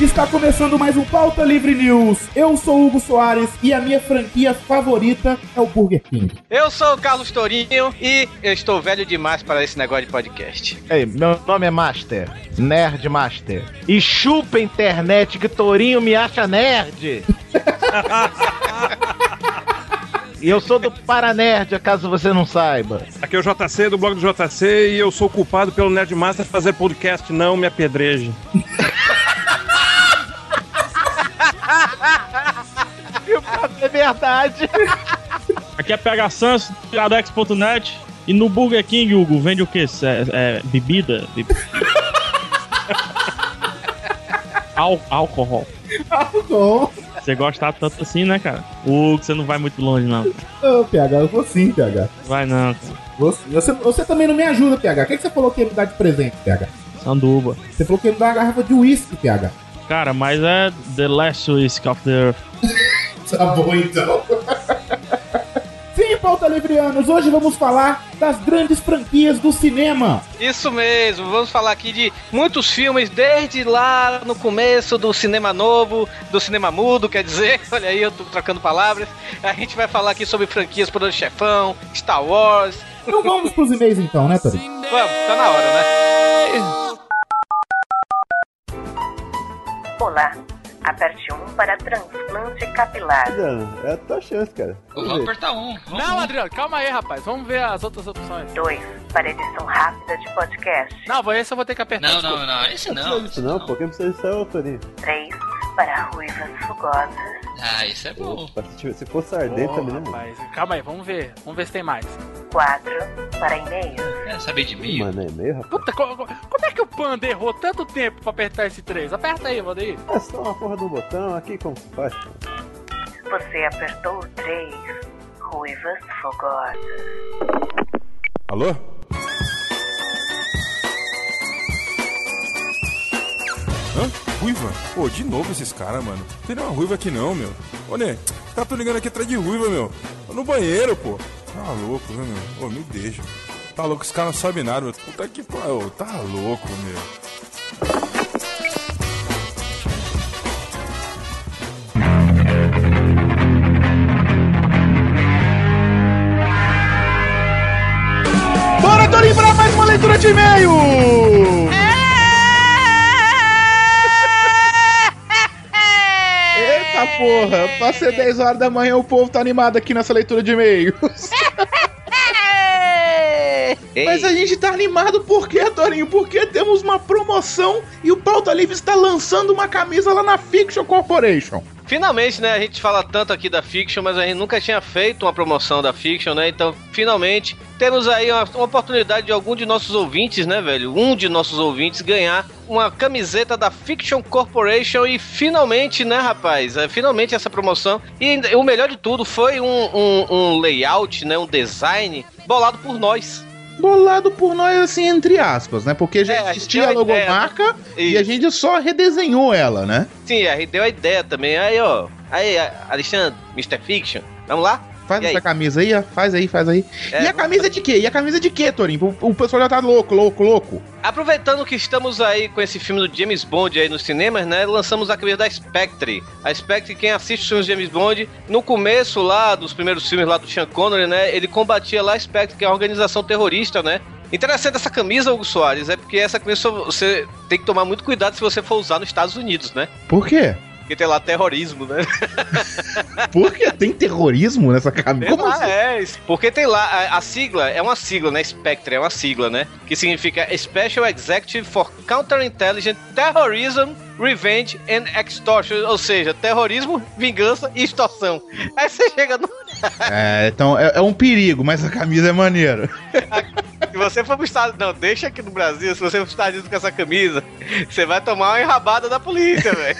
Está começando mais um Pauta Livre News. Eu sou Hugo Soares e a minha franquia favorita é o Burger King. Eu sou o Carlos Tourinho e eu estou velho demais para esse negócio de podcast. Ei, meu nome é Master. Nerd Master. E chupa internet que Tourinho me acha nerd. E eu sou do Paranerd, caso você não saiba. Aqui é o JC do blog do JC e eu sou culpado pelo Nerdmaster fazer podcast, não me apedreje. É verdade. Aqui é PH Sans, Iradex.net. E no Burger King, Hugo, vende o quê? É, é, bebida? Be- Al álcool. Bom, Você gosta tanto assim, né, cara? Hugo, você não vai muito longe, não. ô, PH, eu vou sim, PH. Vai não, cara. Você, você, também não me ajuda, PH. O que, que você falou que ia me dar de presente, PH? Sanduba. Você falou que ia me dar uma garrafa de uísque, PH. Cara, mas é The Last Whisk of the Earth. Tá bom, então. Sim, pauta livrianos, hoje vamos falar das grandes franquias do cinema. Isso mesmo, vamos falar aqui de muitos filmes, desde lá no começo do cinema novo, do cinema mudo, quer dizer, olha aí, eu tô trocando palavras. A gente vai falar aqui sobre franquias Poder Chefão, Star Wars. Então vamos pros e-mails então, né, Torinho? Vamos, tá na hora, né? Olá, aperte 1 para transplante capilar. É a tua chance, cara. Vamos apertar um. Vamos. Não, Adriano, calma aí, rapaz. Vamos ver as outras opções. 2 para edição rápida de podcast. Não, esse eu vou ter que apertar. Não, desculpa. não, não, esse Não não. precisa disso esse não, pô. Quem precisa disso é o Torinho. 3 para ruivas fugosas. Ah, isso é bom. Opa, se, se fosse arder Ô, também, né, mano? rapaz, calma aí, vamos ver. Vamos ver se tem mais. 4 para e-mails. Quer saber de mim? Mano, é meio, rapaz. Puta, co- co- como é que o Panda errou tanto tempo pra apertar esse 3? Aperta aí, Valdeir. É só uma porra do botão aqui, como se faz? pô? Você apertou o 3. Ruivas fogosas. Alô? Ruiva? Pô, de novo esses caras, mano. Não tem nenhuma ruiva aqui não, meu. Ô, Né, tá tô ligando aqui atrás de ruiva, meu. Tô no banheiro, pô. Tá louco, né, meu? Ô, me deixa. Tá louco, esse cara não sabe nada, meu. Puta que pariu. Tá louco, meu. Bora, Torinho, pra mais uma leitura de e-mail! Porra, passei 10 horas da manhã, o povo tá animado aqui nessa leitura de e-mails. Mas a gente tá animado por quê, Torinho? Porque temos uma promoção e o Pauta Livre está lançando uma camisa lá na Fiction Corporation. Finalmente, né? A gente fala tanto aqui da Fiction, mas a gente nunca tinha feito uma promoção da Fiction, né? Então, finalmente, temos aí uma, uma oportunidade de algum de nossos ouvintes, né, velho? Um de nossos ouvintes ganhar uma camiseta da Fiction Corporation e finalmente, né, rapaz? É, finalmente essa promoção. E o melhor de tudo foi um, um- um layout, né? Um design bolado por nós. Bolado por nós, assim, entre aspas, né? Porque já É, existia a a ideia, logomarca e a gente só redesenhou ela, né? Sim, a gente deu a ideia também. Aí, ó. Aí, Alexandre, Mr. Fiction, vamos lá? Faz E essa aí? camisa aí, ó. Faz aí, faz aí. É, e a camisa de quê? E a camisa de quê, Torinho? O, o pessoal já tá louco, louco, louco. Aproveitando que estamos aí com esse filme do James Bond aí nos cinemas, né? Lançamos a camisa da Spectre. A Spectre, quem assiste os filmes de James Bond, no começo lá dos primeiros filmes lá do Sean Connery, né? Ele combatia lá a Spectre, que é uma organização terrorista, né? Interessante essa camisa, Hugo Soares, é porque essa camisa você tem que tomar muito cuidado se você for usar nos Estados Unidos, né? Por quê? Porque tem lá terrorismo, né? Por que tem terrorismo nessa camisa? Como lá, assim? é. Porque tem lá, a, a sigla é uma sigla, né? Spectre é uma sigla, né? Que significa Special Executive for Counterintelligence Terrorism, Revenge and Extortion. Ou seja, terrorismo, vingança e extorsão. Aí você chega no. É, então é, é um perigo, mas a camisa é maneira. Se você for pro Estados Não, deixa aqui no Brasil, se você for pros Estados Unidos com essa camisa, você vai tomar uma enrabada da polícia, velho.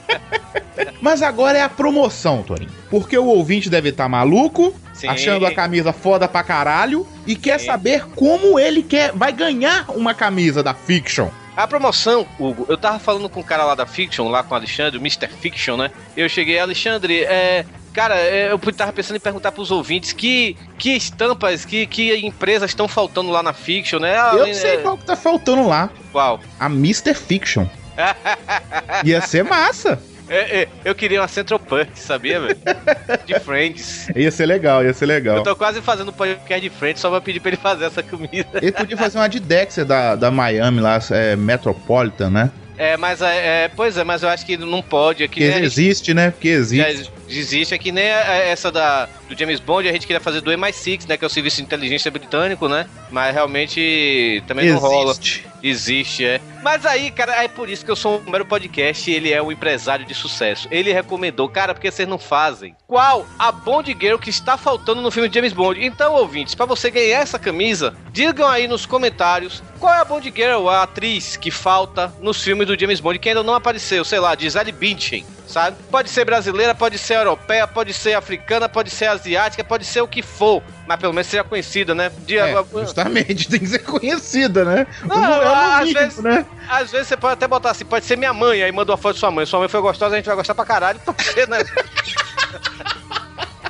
Mas agora é a promoção, Torinho. Porque o ouvinte deve estar maluco, Sim. achando a camisa foda pra caralho, e quer saber como ele quer vai ganhar uma camisa da Fiction. A promoção, Hugo, eu tava falando com um cara lá da Fiction, lá com o Alexandre, o Mr. Fiction, né? Eu cheguei, Alexandre, é. Cara, é, eu tava pensando em perguntar pros ouvintes que, que estampas, que, que empresas estão faltando lá na Fiction, né? Eu sei é, qual que tá faltando lá. Qual? A Mr. Fiction. Ia ser massa. É, é, eu queria uma Central Perk, sabia, velho? De Friends. Ia ser legal, ia ser legal. Eu tô quase fazendo podcast de Friends só pra pedir pra ele fazer essa comida. Ele podia fazer uma de Dexter da, da Miami lá, é, Metropolitan, né? É, mas é, é, pois é, mas eu acho que não pode. Aqui Que existe, né? Porque existe. Existe, é que nem essa da, do James Bond, a gente queria fazer do MI6, né? Que é o Serviço de Inteligência Britânico, né? Mas realmente também não rola. Existe. Existe, é. Mas aí, cara, é por isso que eu sou um mero podcast e ele é um empresário de sucesso. Ele recomendou, cara, porque vocês não fazem. Qual a Bond Girl que está faltando no filme de James Bond? Então, ouvintes, pra você ganhar essa camisa, digam aí nos comentários qual é a Bond Girl, a atriz que falta nos filmes do James Bond que ainda não apareceu, sei lá, Gisele Bündchen. Sabe? Pode ser brasileira, pode ser europeia, pode ser africana, pode ser asiática, pode ser o que for. Mas pelo menos seja conhecida, né? De, É, justamente, tem que ser conhecida, né? Não, é no às mínimo, vezes, né? às vezes você pode até botar assim, pode ser minha mãe, aí manda uma foto de sua mãe. Sua mãe foi gostosa, a gente vai gostar pra caralho. Pode ser, né?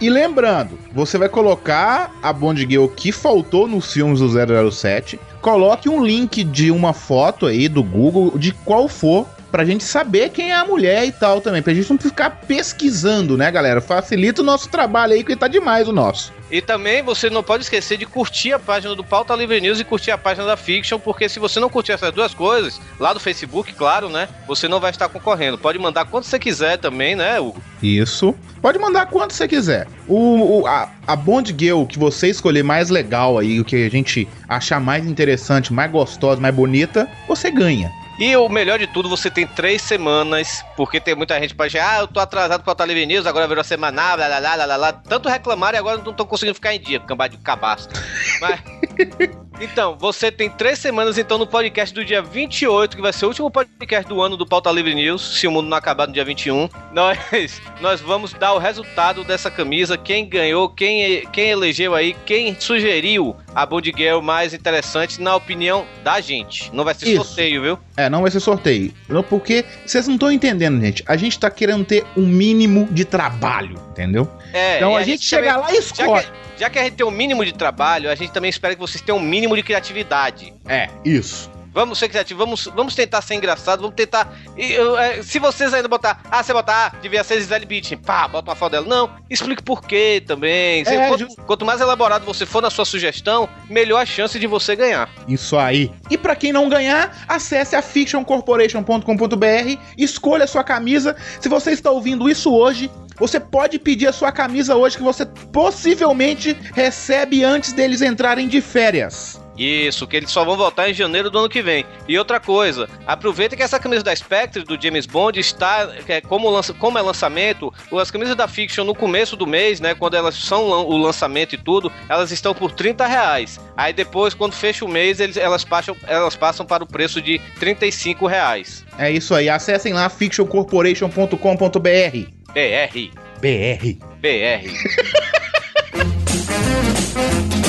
E lembrando, você vai colocar a Bond Girl que faltou nos filmes do 007. Coloque um link de uma foto aí do Google, de qual for, pra gente saber quem é a mulher e tal também. Pra gente não ficar pesquisando, né, galera? Facilita o nosso trabalho aí, que tá demais o nosso. E também você não pode esquecer de curtir a página do Pauta Livre News e curtir a página da Fiction, porque se você não curtir essas duas coisas, lá do Facebook, claro, né? Você não vai estar concorrendo. Pode mandar quanto você quiser também, né, Hugo? Isso. Pode mandar quanto você quiser. O, o- a, a Bond Girl que você escolher mais legal aí, o que a gente achar mais interessante, mais gostosa, mais bonita, você ganha. E o melhor de tudo, você tem três semanas, porque tem muita gente pode dizer, ah, eu tô atrasado pra Livre News, agora virou semanal, blá, blá, blá, blá, blá, blá. Tanto reclamaram e agora não estão conseguindo ficar em dia, cambado de cabaço. Mas... Então, você tem três semanas então no podcast do dia 28, que vai ser o último podcast do ano do Pauta Livre News, se o mundo não acabar no dia 21. Nós, nós vamos dar o resultado dessa camisa, quem ganhou, quem, quem elegeu aí, quem sugeriu a Bond Girl mais interessante na opinião da gente. Não vai ser Isso. sorteio, viu? É, não vai ser sorteio. Não, porque vocês não estão entendendo, gente. A gente tá querendo ter um mínimo de trabalho, entendeu? É, Então e a gente chega lá e escolhe. Já que a gente tem um mínimo de trabalho, a gente também espera que vocês tenham um mínimo de criatividade. É, isso. Vamos ser criativos, vamos, vamos tentar ser engraçado, vamos tentar. e, eu, é, se vocês ainda botar, ah, você botar, ah, devia ser Gisele Bündchen, pá, bota uma foto dela. Não, explique por quê também. É, quanto, quanto mais elaborado você for na sua sugestão, melhor a chance de você ganhar. Isso aí. E pra quem não ganhar, acesse a fictioncorporation.com.br, escolha a sua camisa. Se você está ouvindo isso hoje, você pode pedir a sua camisa hoje que você possivelmente recebe antes deles entrarem de férias. Isso, que eles só vão voltar em janeiro do ano que vem. E outra coisa, aproveita que essa camisa da Spectre do James Bond está, é, como, lança, como é lançamento, as camisas da Fiction no começo do mês, né, quando elas são o lançamento e tudo, elas estão por 30 reais. Aí depois, quando fecha o mês, eles, elas, passam, elas passam para o preço de 35 reais. É isso aí. Acessem lá fictioncorporation.com.br. BR, BR. BR.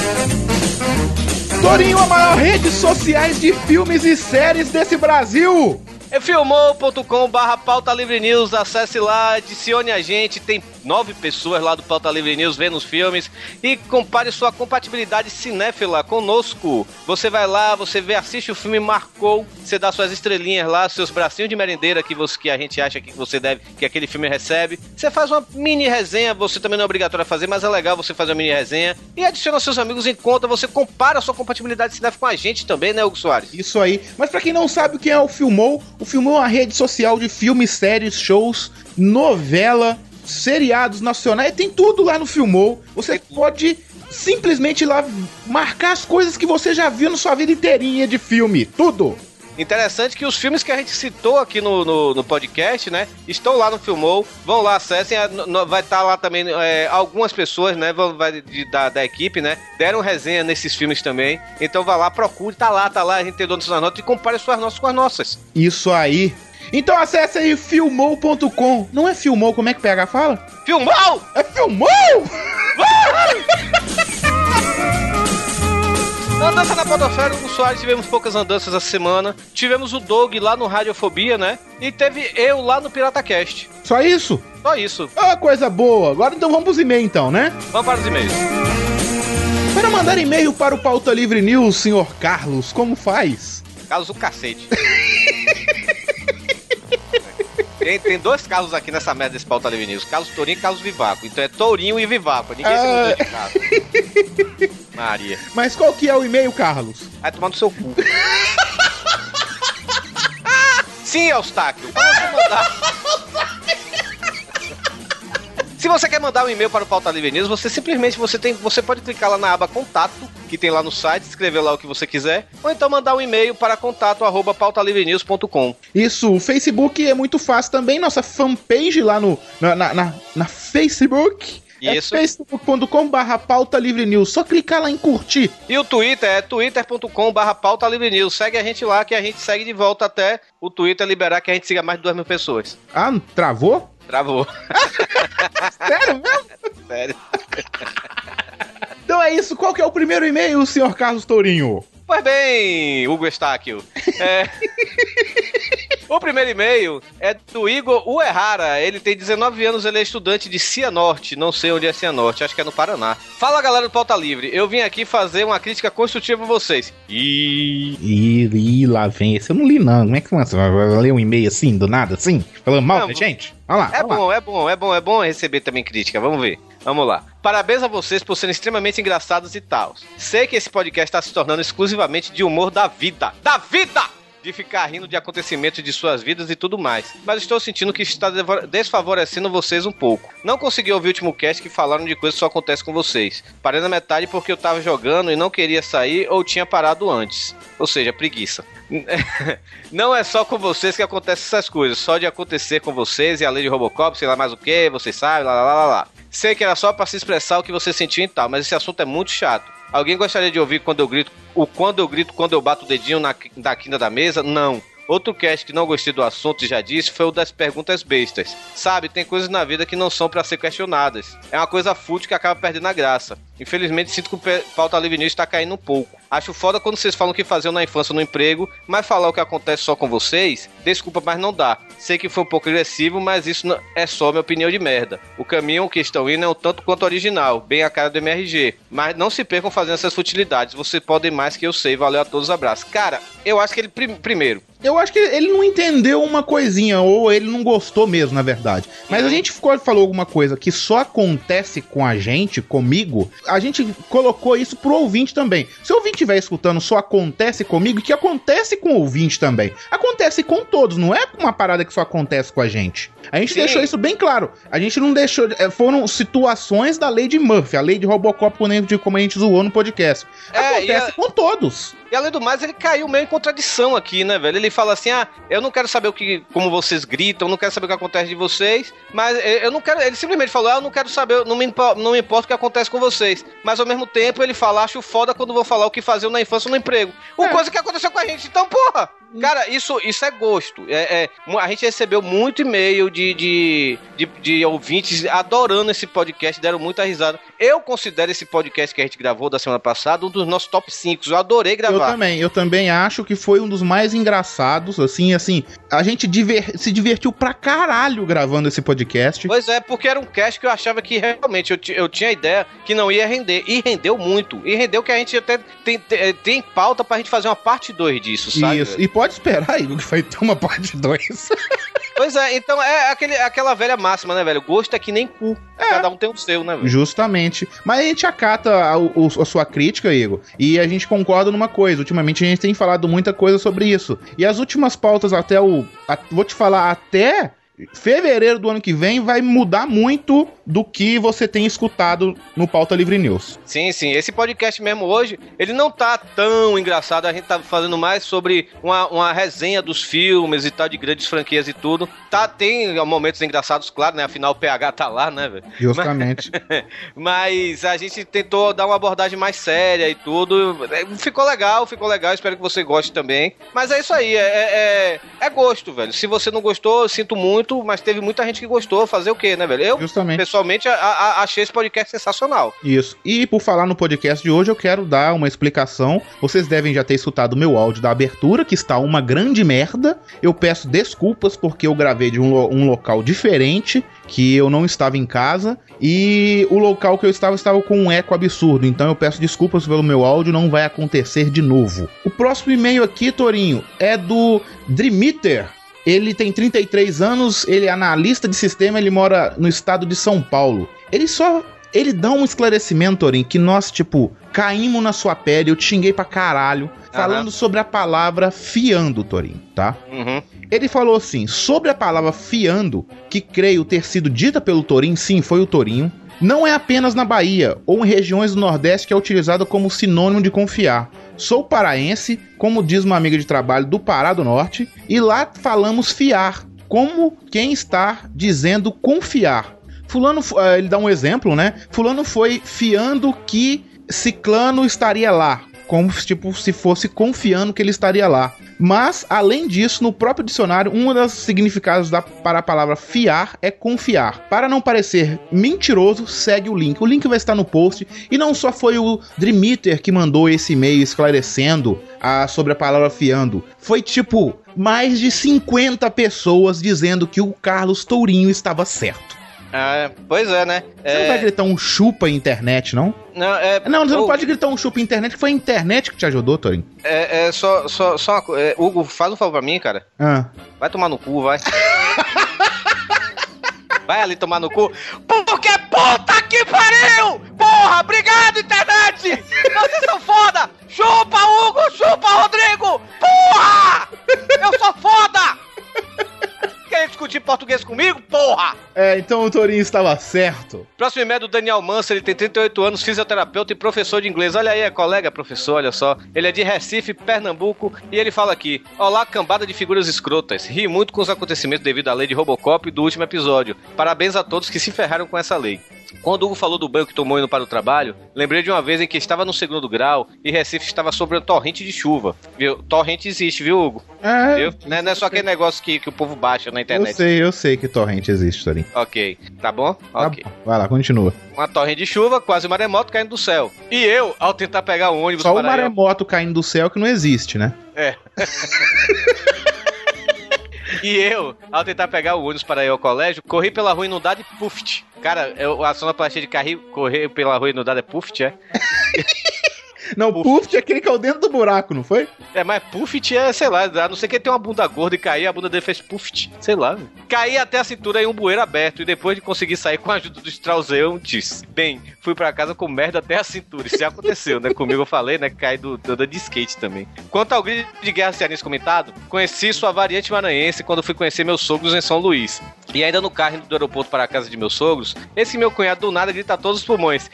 Torinho, a maior rede sociais de filmes e séries desse Brasil. É filmou.com barra pauta livre news, acesse lá, adicione a gente, tem nove pessoas lá do Pauta Livre News vendo os filmes e compare sua compatibilidade cinéfila conosco. Você vai lá, você vê, assiste o filme, marcou, você dá suas estrelinhas lá, seus bracinhos de merendeira que, você, que a gente acha que você deve, que aquele filme recebe. Você faz uma mini resenha, você também não é obrigatório a fazer, mas é legal você fazer uma mini resenha e adiciona seus amigos em conta, você compara sua compatibilidade cinéfila com a gente também, né, Hugo Soares? Isso aí. Mas pra quem não sabe o que é o Filmou, o Filmou é uma rede social de filmes, séries, shows, novela, seriados nacionais, tem tudo lá no Filmou. Você pode simplesmente ir lá marcar as coisas que você já viu na sua vida inteirinha de filme. Tudo. Interessante que os filmes que a gente citou aqui no, no, no podcast, né? Estão lá no Filmou. Vão lá, acessem. a- no- no- vai estar lá também é, algumas pessoas, né? Vão, vai, de- da, da equipe, né? Deram resenha nesses filmes também. Então vá lá, procure. Tá lá, tá lá. A gente tem dono suas notas e compare suas notas com as nossas. Isso aí. Então acesse aí filmou.com. Não é filmou, como é que PH fala? Filmou! É filmou! Andança na Podosfera, o Soares tivemos poucas andanças essa semana. Tivemos o Doug lá no Radiofobia, né? E teve eu lá no PirataCast. Só isso? Só isso. Ah, coisa boa. Agora então vamos pros e-mails então, né? Vamos para os e-mails. Para mandar e-mail para o Pauta Livre News, senhor Carlos, como faz? Carlos o cacete. Tem, tem dois Carlos aqui nessa merda desse pauta News. Carlos Tourinho e Carlos Vivaco. Então é Tourinho e Vivaco. Ninguém se mudou de casa. Maria. Mas qual que é o e-mail, Carlos? Vai tomar no seu cu. Sim, Eustáquio. Você mandar... Se você quer mandar um e-mail para o Pauta Livre News, você simplesmente você tem, você pode clicar lá na aba Contato, que tem lá no site, escrever lá o que você quiser, ou então mandar um e-mail para contato arroba pautalivrenews.com. Isso, o Facebook é muito fácil também, nossa fanpage lá no, na, na, na- na Facebook. Isso. É facebook.com barra pauta livre news. Só clicar lá em curtir. E o Twitter é twitter.com barra pauta livre news. Segue a gente lá que a gente segue de volta até o Twitter liberar que a gente siga mais de 2 mil pessoas. Ah, travou? Travou. Sério mesmo? Sério. Então é isso. Qual que é o primeiro e-mail, senhor Carlos Tourinho? Pois bem, Hugo Estáquio. É... o primeiro e-mail é do Igor Uerrara. Ele tem 19 anos, ele é estudante de Cianorte. Não sei onde é Cianorte, acho que é no Paraná. Fala galera do Pauta Livre, eu vim aqui fazer uma crítica construtiva a vocês. E. Ih, lá vem esse. Eu não li, não. Como é que você vai ler um e-mail assim, do nada, assim? Falando mal Não, da gente? Lá. É olha lá. bom, é bom, é bom, é bom receber também crítica. Vamos ver. Vamos lá. Parabéns a vocês por serem extremamente engraçados e tal. Sei que esse podcast está se tornando exclusivamente de humor da vida. Da vida! De ficar rindo de acontecimentos de suas vidas e tudo mais. Mas estou sentindo que está desfavorecendo vocês um pouco. Não consegui ouvir o último cast que falaram de coisas que só acontecem com vocês. Parei na metade porque eu tava jogando e não queria sair ou tinha parado antes. Ou seja, preguiça. Não é só com vocês que acontecem essas coisas, só de acontecer com vocês e a lei de Robocop, sei lá mais o que, vocês sabem, lá lá lá lá. Sei que era só pra se expressar o que você sentiu e tal, mas esse assunto é muito chato. Alguém gostaria de ouvir quando eu grito, o quando eu grito quando eu bato o dedinho na, na quina da mesa? Não. Outro cast que não gostei do assunto e já disse foi o das perguntas bestas. Sabe, tem coisas na vida que não são pra ser questionadas. É uma coisa fútil que acaba perdendo a graça. Infelizmente, sinto que o pauta livre news está caindo um pouco. Acho foda quando vocês falam que faziam na infância no emprego, mas falar o que acontece só com vocês, desculpa, mas não dá. Sei que foi um pouco agressivo, mas isso é só minha opinião de merda. O caminho que estão indo é um tanto quanto original, bem a cara do MRG. Mas não se percam fazendo essas futilidades. Vocês podem mais que eu sei. Valeu a todos, abraços. Cara, eu acho que ele, prim- primeiro, Eu acho que ele não entendeu uma coisinha, ou ele não gostou mesmo, na verdade. Mas a gente ficou, falou alguma coisa que só acontece com a gente, comigo, a gente colocou isso pro ouvinte também. Se o ouvinte estiver escutando só acontece comigo, que acontece com o ouvinte também. Acontece com todos, não é uma parada que só acontece com a gente. A gente Sim. deixou isso bem claro. A gente não deixou. é, Foram situações da lei de Murphy, a lei de Robocop, como a gente- como a gente zoou no podcast. É, Acontece a- com todos. E além do mais, ele caiu meio em contradição aqui, né, velho? Ele fala assim: ah, eu não quero saber o que, como vocês gritam, não quero saber o que acontece de vocês, mas eh, eu não quero. Ele simplesmente falou: ah, eu não quero saber, não me, impo- não me importa o que acontece com vocês. Mas ao mesmo tempo, ele fala: acho foda quando vou falar o que faziam na infância ou no emprego. Uma coisa que aconteceu com a gente. Então, porra! Cara, isso, isso é gosto. É, é, a gente recebeu muito e-mail de, de, de, de ouvintes adorando esse podcast, deram muita risada. Eu considero esse podcast que a gente gravou da semana passada um dos nossos top 5. Eu adorei gravar. Eu também, eu também acho que foi um dos mais engraçados, assim, assim, a gente diver- se divertiu pra caralho gravando esse podcast. Pois é, porque era um cast que eu achava que realmente eu, eu tinha a ideia que não ia render. E rendeu muito. E rendeu que a gente até tem, tem, tem pauta pra gente fazer uma parte 2 disso, sabe? Isso, e pode esperar, Igor, que vai ter uma parte 2. Pois é, então é aquele, aquela velha máxima, né, velho? Gosto é que nem cu. Cada um tem o seu, né, velho? Justamente. Mas a gente acata a, a sua crítica, Igor, e a gente concorda numa coisa. Ultimamente a gente tem falado muita coisa sobre isso. E as últimas pautas, até o. a- vou te falar, até fevereiro do ano que vem vai mudar muito do que você tem escutado no Pauta Livre News. Sim, sim. Esse podcast mesmo hoje, ele não tá tão engraçado. A gente tá fazendo mais sobre uma, uma resenha dos filmes e tal, de grandes franquias e tudo. Tá, tem momentos engraçados, claro, né? Afinal, o PH tá lá, né, velho? Justamente. Mas a gente tentou dar uma abordagem mais séria e tudo. É, Ficou legal, ficou legal. Espero que você goste também. Mas é isso aí, é, é, é gosto, velho. Se você não gostou, eu sinto muito, mas teve muita gente que gostou. Fazer o quê, né, velho? Eu, Justamente. pessoalmente, a- a- achei esse podcast sensacional. Isso. E por falar no podcast de hoje, eu quero dar uma explicação. Vocês devem já ter escutado o meu áudio da abertura, que está uma grande merda. Eu peço desculpas porque eu gravei de um, um local diferente, que eu não estava em casa. E o local que eu estava estava com um eco absurdo. Então eu peço desculpas pelo meu áudio, não vai acontecer de novo. O próximo e-mail aqui, Torinho, é do Dreamiter. Ele tem 33 anos, ele é analista de sistema, ele mora no estado de São Paulo. Ele só. Ele dá um esclarecimento, Torin, que nós, tipo, caímos na sua pele, eu te xinguei pra caralho, falando sobre a palavra fiando, Torin, tá? Uhum. Ele falou assim: sobre a palavra fiando, que creio ter sido dita pelo Torinho, sim, foi o Torinho. Não é apenas na Bahia ou em regiões do Nordeste que é utilizada como sinônimo de confiar. Sou paraense, como diz uma amiga de trabalho do Pará do Norte, e lá falamos fiar, como quem está dizendo confiar. Fulano, ah, ele dá um exemplo, né? Fulano foi fiando que Ciclano estaria lá, como tipo se fosse confiando que ele estaria lá. Mas, além disso, no próprio dicionário, um dos significados da, para a palavra fiar é confiar. Para não parecer mentiroso, segue o link. O link vai estar no post. E não só foi o Dreamiter que mandou esse e-mail esclarecendo ah, sobre a palavra fiando. Foi tipo mais de 50 pessoas dizendo que o Carlos Tourinho estava certo. É, pois é, né? Você não vai gritar um chupa internet, não? Não, é, Não, você não Ô, pode gritar um chupa internet, que foi a internet que te ajudou, Torinho. É, é só, só, só uma coisa. É, Hugo, faz um favor pra mim, cara. Ah. Vai tomar no cu, vai. vai ali tomar no cu. Porque puta que pariu! Porra, obrigado, internet! Vocês são foda! Chupa, Hugo! Chupa, Rodrigo! Porra! Eu sou foda! Quer discutir português comigo, porra? É, então o Torinho estava certo. Próximo e-mail é do Daniel Manso, ele tem 38 anos, fisioterapeuta e professor de inglês. Olha aí, é colega professor, olha só. Ele é de Recife, Pernambuco, e ele fala aqui: Olá, cambada de figuras escrotas. Ri muito com os acontecimentos devido à lei de Robocop do último episódio. Parabéns a todos que se ferraram com essa lei. Quando o Hugo falou do banho que tomou indo para o trabalho, lembrei de uma vez em que estava no segundo grau e Recife estava sobre um torrente de chuva. Viu? Torrente existe, viu, Hugo? É, Viu? Não é, não é só aquele negócio que, que o povo baixa na eu internet. sei, eu sei que torrente existe, Torinho. Ok. Tá bom? Tá Ok. bom. Vai lá, continua. Uma torre de chuva, quase um maremoto caindo do céu. E eu, ao tentar pegar o ônibus Só o maremoto caindo do céu que não existe, né? É. e eu, ao tentar pegar o ônibus para ir ao colégio, corri pela rua inundada e puft. Cara, eu, a sonoplastia de carrinho correr pela rua inundada é puft, é? Não, puff é aquele que é o dentro do buraco, não foi? É, mas puft é, sei lá, a não ser que ele tenha uma bunda gorda e cair, a bunda dele fez puft, sei lá. velho. Caí até a cintura em um bueiro aberto e depois de conseguir sair com a ajuda do Strauseão, disse: Bem, fui pra casa com merda até a cintura. Isso já aconteceu, né? Comigo eu falei, né? Caí do, do, de skate também. Quanto ao grito de guerra cearense comentado, conheci sua variante maranhense quando fui conhecer meus sogros em São Luís. E ainda no carro indo do aeroporto para a casa de meus sogros, esse meu cunhado do nada grita a todos os pulmões: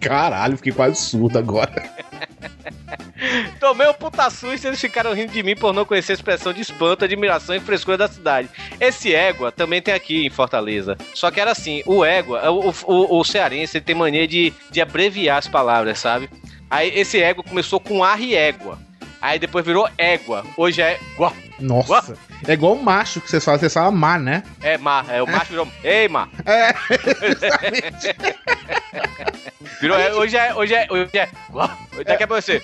Caralho, fiquei quase surdo agora. Tomei um puta susto e eles ficaram rindo de mim por não conhecer a expressão de espanto, admiração e frescura da cidade. Esse égua também tem aqui em Fortaleza. Só que era assim, o égua, o, o, o cearense tem mania de, de abreviar as palavras, sabe? Aí esse égua começou com ar e égua. Aí depois virou égua. Hoje é guá. Nossa. É igual o macho que vocês falam, vocês falam mar, né? É mar, é o macho virou. Ei, mar. É, Virou, é, hoje é, hoje é, hoje é. Daqui a pouco você.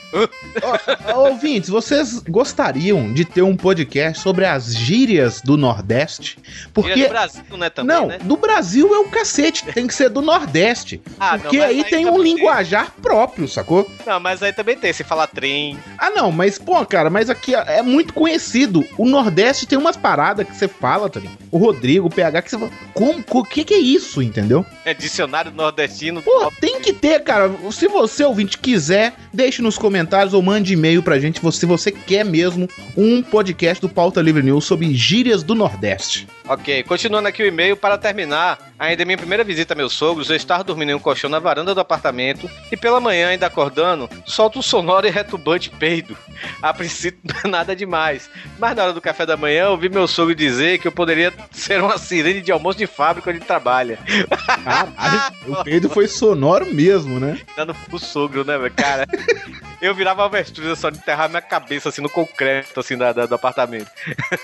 Ó, Ouvintes, vocês gostariam de ter um podcast sobre as gírias do Nordeste? Porque. Gíria do Brasil, né, também, não, né? do Brasil é o cacete, tem que ser do Nordeste. Ah, não, porque mas aí aí tem um também tem. linguajar próprio, sacou? Não, mas aí também tem, se fala trem. Ah, não, mas, pô, cara, mas aqui é muito conhecido. O Nordeste tem umas paradas que você fala, tá ligado? O Rodrigo, o PH, que você fala. Como? O que, que é isso, entendeu? É dicionário nordestino. Pô, tem que ter ter, cara. Se você, ouvinte, quiser, deixe nos comentários ou mande e-mail pra gente se você quer mesmo um podcast do Pauta Livre News sobre gírias do Nordeste. Ok, continuando aqui o e-mail, para terminar, ainda é minha primeira visita a meus sogros, eu estava dormindo em um colchão na varanda do apartamento e pela manhã, ainda acordando, solto um sonoro e retumbante peido. A princípio, nada demais. Mas na hora do café da manhã, eu ouvi meu sogro dizer que eu poderia ser uma sirene de almoço de fábrica onde trabalha. Caralho, o peido foi sonoro mesmo, né? Dando pro sogro, né, velho? Cara, eu virava avestruz só de enterrar minha cabeça assim no concreto, assim, da, da- do apartamento.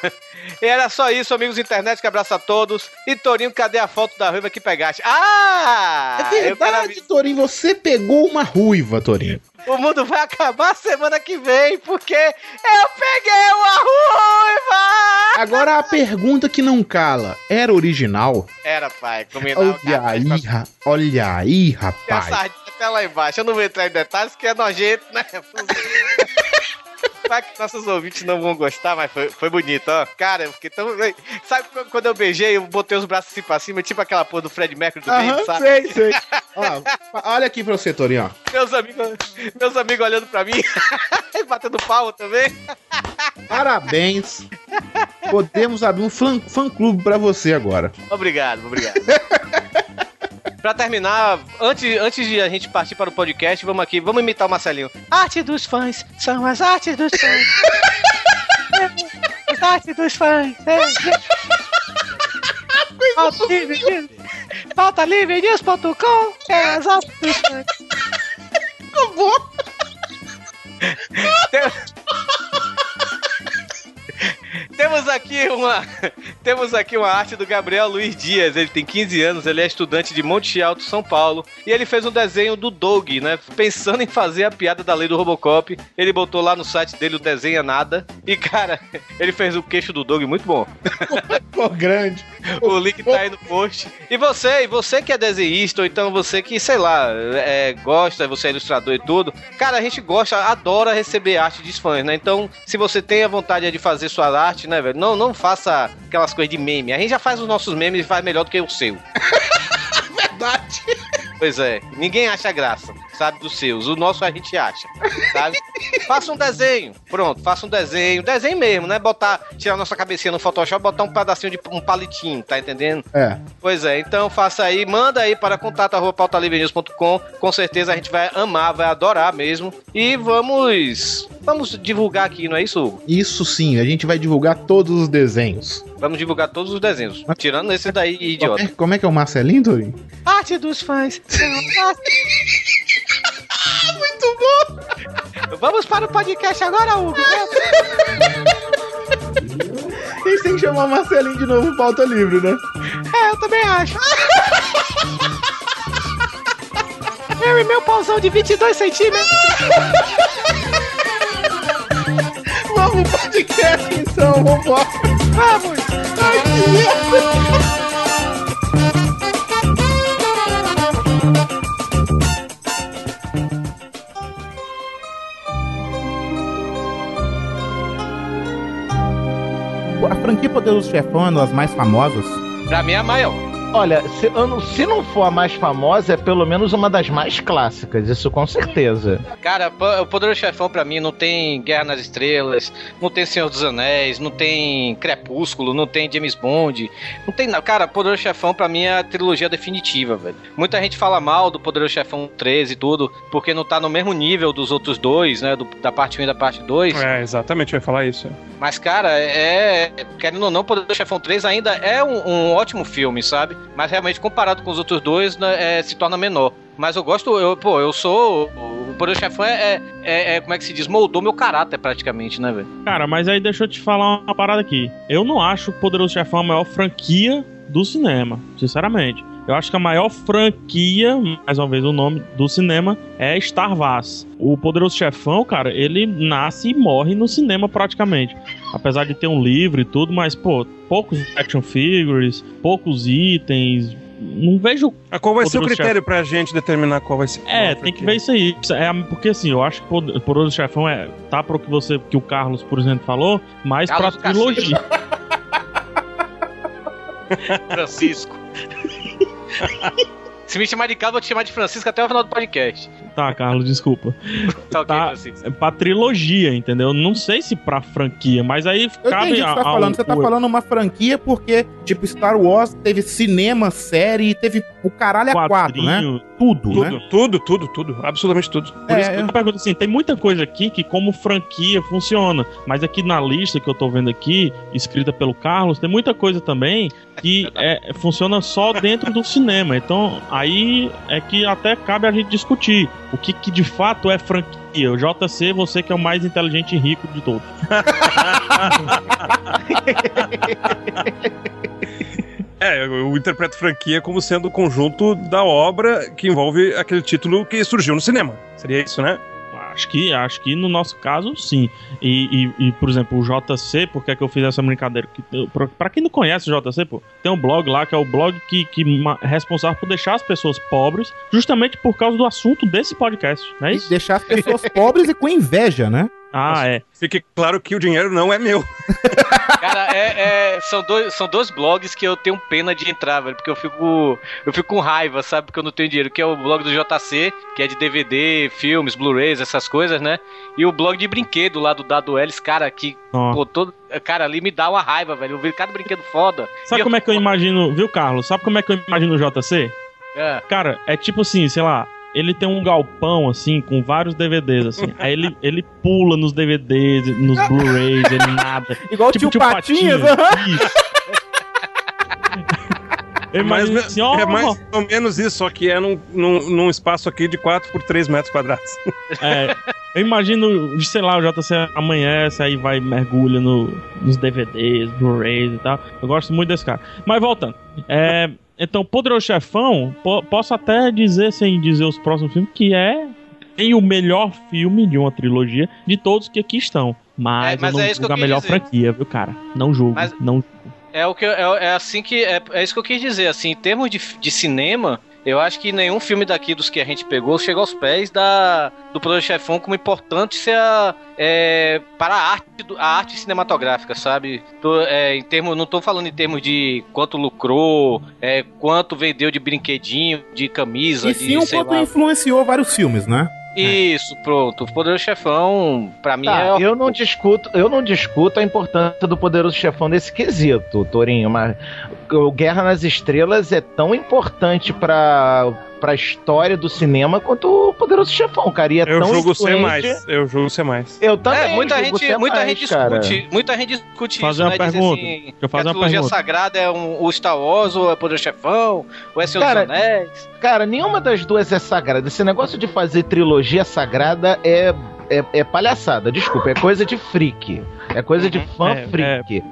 e era só isso, amigos internet, que abraço a todos. E Torinho, cadê a foto da ruiva que pegaste? Ah! É verdade, Torinho, você pegou uma ruiva, Torinho. O mundo vai acabar semana que vem, porque eu peguei uma ruiva! Agora a pergunta que não cala: era original? Era, pai, Olha aí, ra- olha aí, rapaz. até lá embaixo. Eu não vou entrar em detalhes, que é nojento, né? Vai que nossos ouvintes não vão gostar, mas foi, foi bonito, ó. Cara, fiquei tão. Sabe qu- quando eu beijei, eu botei os braços assim pra cima, tipo aquela porra do Fred Mercury do Aham, vídeo, sabe? sei, sei. Ó, olha aqui pra você, Torinho, ó. Meus amigos, meus amigos olhando pra mim, batendo palma também. Parabéns. Podemos abrir um fã- fã-clube pra você agora. Obrigado, obrigado. Pra terminar, antes, antes de a gente partir para o podcast, vamos aqui, vamos imitar o Marcelinho. Arte dos fãs, são as artes dos fãs. as artes dos fãs. É. Pauta livre news. Pauta livre news.com é as artes dos fãs. Acabou. Temos aqui uma temos aqui uma arte do Gabriel Luiz Dias. Ele tem 15 anos, ele é estudante de Monte Alto, São Paulo, e ele fez um desenho do Doug, né? Pensando em fazer a piada da lei do Robocop. Ele botou lá no site dele o desenha nada e cara, ele fez o queixo do Doug muito bom. Ficou grande. O link tá aí no post. E você, e você que é desenhista, ou então você que, sei lá, é, gosta, você é ilustrador e tudo, cara, a gente gosta, adora receber arte de fãs, né? Então, se você tem a vontade de fazer sua arte, né, velho, não, não faça aquelas coisas de meme. A gente já faz os nossos memes e faz melhor do que o seu. Verdade. Pois é, ninguém acha graça, sabe, dos seus. O nosso a gente acha, sabe? faça um desenho, pronto, faça um desenho, desenho mesmo, né? Botar, tirar nossa cabecinha no Photoshop, botar um pedacinho de um palitinho, tá entendendo? É. Pois é, então faça aí, manda aí para contato@pautalivrenews.com. Com certeza a gente vai amar, vai adorar mesmo. E vamos vamos divulgar aqui, não é isso? Hugo? Isso sim, a gente vai divulgar todos os desenhos. Vamos divulgar todos os desenhos, tirando esse daí idiota. Como é que é o Marcelinho, Torinho? Arte dos fãs. Muito bom! Vamos para o podcast agora, Hugo. A gente tem que chamar o Marcelinho de novo pauta livre, né? É, eu também acho. Eu e meu pauzão de 22 centímetros. Vamos pro podcast então, vambora. Vamos. Ai, que merda. A franquia Poderoso Chefão é uma das mais famosas. Pra mim é a maior. Olha, se, não- se não for a mais famosa, é pelo menos uma das mais clássicas, isso com certeza. Cara, o Poderoso Chefão pra mim não tem Guerra nas Estrelas, não tem Senhor dos Anéis, não tem Crepúsculo, não tem James Bond, não tem nada. Cara, Poderoso Chefão pra mim é a trilogia definitiva, velho. Muita gente fala mal do Poderoso Chefão 13 e tudo, porque não tá no mesmo nível dos outros dois, né, do- da parte 1 e da parte 2. É, exatamente, eu ia falar isso. Mas, cara, é. Querendo ou não, Poderoso Chefão 3 ainda é um, um ótimo filme, sabe? Mas realmente, comparado com os outros dois, né, é, se torna menor. Mas eu gosto, eu, pô, eu sou. O Poderoso Chefão é, é, é- Como é que se diz? Moldou meu caráter praticamente, né, velho? Cara, mas aí deixa eu te falar uma parada aqui. Eu não acho o Poderoso Chefão a maior franquia do cinema, sinceramente. Eu acho que a maior franquia, mais uma vez o nome do cinema, é Star Wars. O Poderoso Chefão, cara, ele nasce e morre no cinema praticamente. Apesar de ter um livro e tudo, mas, pô, poucos action figures, poucos itens. Não vejo. Ah, Qual vai ser o critério pra gente determinar qual vai ser? É, tem que ver isso aí. É, porque assim, eu acho que o Poderoso Chefão é, tá pro que você, que o Carlos, por exemplo, falou, mas Carlos pra trilogia. Francisco. Se me chamar de Carlos, vou te chamar de Francisco até o final do podcast. Tá, Carlos, desculpa. Tá ok, Tá, Francisco. é pra trilogia, entendeu? Não sei se pra franquia, mas aí Eu cabe entendi o que você tá a- falando. ao- Você tá falando uma franquia porque, tipo, Star Wars teve cinema, série, teve o caralho a quatro, né? quadrinho, Tudo, Tudo, né? tudo, tudo, tudo. Absolutamente tudo. Por isso que eu pergunto assim, tem muita coisa aqui que como franquia funciona, mas aqui na lista que eu tô vendo aqui, escrita pelo Carlos, tem muita coisa também que é, funciona só dentro do cinema. Então, aí é que até cabe a gente discutir o que, que de fato é franquia. O JC, você que é o mais inteligente e rico de todos. É, eu interpreto franquia como sendo o conjunto da obra que envolve aquele título que surgiu no cinema. Seria isso, né? Acho que, acho que no nosso caso, sim. E, e- e, por exemplo, o JC, por que, é que eu fiz essa brincadeira? Pra quem não conhece o JC, pô, tem um blog lá que é o blog que, que é responsável por deixar as pessoas pobres, justamente por causa do assunto desse podcast, não é E isso? deixar as pessoas pobres e com inveja, né? Ah, é. Fique claro que o dinheiro não é meu. Cara, é, é- são, dois, são dois blogs que eu tenho pena de entrar, velho, porque eu fico, eu fico com raiva, sabe? Porque eu não tenho dinheiro. Que é o blog do JC, que é de DVD, filmes, Blu-rays, essas coisas, né? E o blog de brinquedo lá do Dado Ellis, cara, que, Ó. pô, todo, cara, ali me dá uma raiva, velho. Eu vejo cada brinquedo foda. Sabe como é que eu imagino, viu, Carlos? Sabe como é que eu imagino o JC? É. Cara, é tipo assim, sei lá, ele tem um galpão, assim, com vários DVDs, assim. aí ele, ele pula nos DVDs, nos Blu-rays, ele nada. Igual o tio Patinhas, aham. Isso. Eu Mas imagino assim, é mais ou menos isso, só que é num, num, num espaço aqui de 4 por 3 metros quadrados. É, eu imagino, sei lá, o JC amanhece, aí vai mergulha no, nos DVDs, Blu-rays e tal. Eu gosto muito desse cara. Mas voltando. É, então, Poderoso Chefão, po- posso até dizer, sem dizer os próximos filmes, que é tem o melhor filme de uma trilogia de todos que aqui estão. Mas, É, mas eu não é julgo a melhor dizer. franquia, viu, cara? Não julgo, Mas- não É o que eu- é, é assim que é, é isso que eu quis dizer. Assim, em termos de, de cinema, eu acho que nenhum filme daqui dos que a gente pegou chega aos pés da do Poderoso Chefão como importância é, para a arte, a arte cinematográfica, sabe? Tô, é, em termos, não tô falando em termos de quanto lucrou, é, quanto vendeu de brinquedinho, de camisa, E de sim, o quanto lá. influenciou vários filmes, né? Isso, pronto. O Poderoso Chefão, pra mim, Tá, é. eu não discuto, eu não discuto a importância do poderoso chefão nesse quesito, Torinho, mas o Guerra nas Estrelas é tão importante pra para história do cinema quanto o poderoso chefão, cara. E é Eu tão julgo ser mais. Eu julgo ser mais. Eu também. É, muita gente, ser muita mais, gente cara. discute, muita gente discute Fazer isso, uma né? Pergunta. assim, Deixa eu que a fazer uma trilogia pergunta. sagrada é um, o Star Wars, ou é o Poder Chefão, ou é Senhor Cara, dos Anéis. Cara, nenhuma das duas é sagrada. Esse negócio de fazer trilogia sagrada é, é, é palhaçada. Desculpa, é coisa de freak. É coisa de fã É, freak.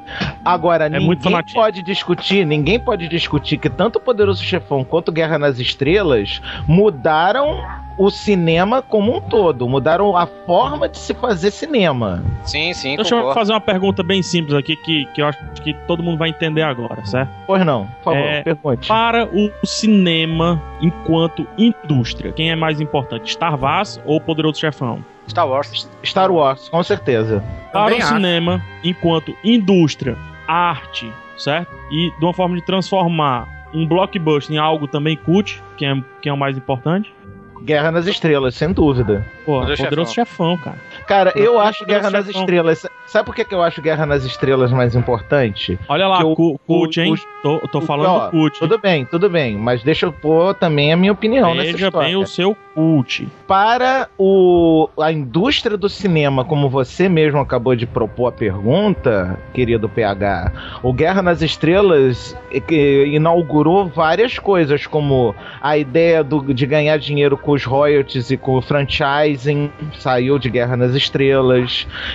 Agora, muito ninguém pode discutir, ninguém pode discutir que tanto o Poderoso Chefão quanto Guerra nas Estrelas mudaram o cinema como um todo. Mudaram a forma de se fazer cinema. Sim, sim, Deixa eu concordo. fazer uma pergunta bem simples aqui que, que eu acho que todo mundo vai entender agora, certo? Pois não, por favor, É, pergunte. Para o cinema enquanto indústria, quem é mais importante, Star Wars ou Poderoso Chefão? Star Wars. Star Wars, com certeza. Para Também o acho. cinema enquanto indústria, arte, certo? E de uma forma de transformar um blockbuster em algo também cult, que é, que é o mais importante. Guerra nas Estrelas, sem dúvida. Pô, Poderoso Poderoso Chefão, cara. Cara, eu acho Guerra nas. Estrelas. Sabe por que, que eu acho Guerra nas Estrelas mais importante? Olha lá, o- cu- cult, o- hein? Tô, tô falando cult. Tudo bem, tudo bem, mas deixa eu pôr também a minha opinião nessa Veja história. bem o seu cult. Para o, a indústria do cinema, como você mesmo acabou de propor a pergunta, querido PH, o Guerra nas Estrelas que inaugurou várias coisas, como a ideia do- de ganhar dinheiro com os royalties e com o franchising, saiu de Guerra nas Estrelas,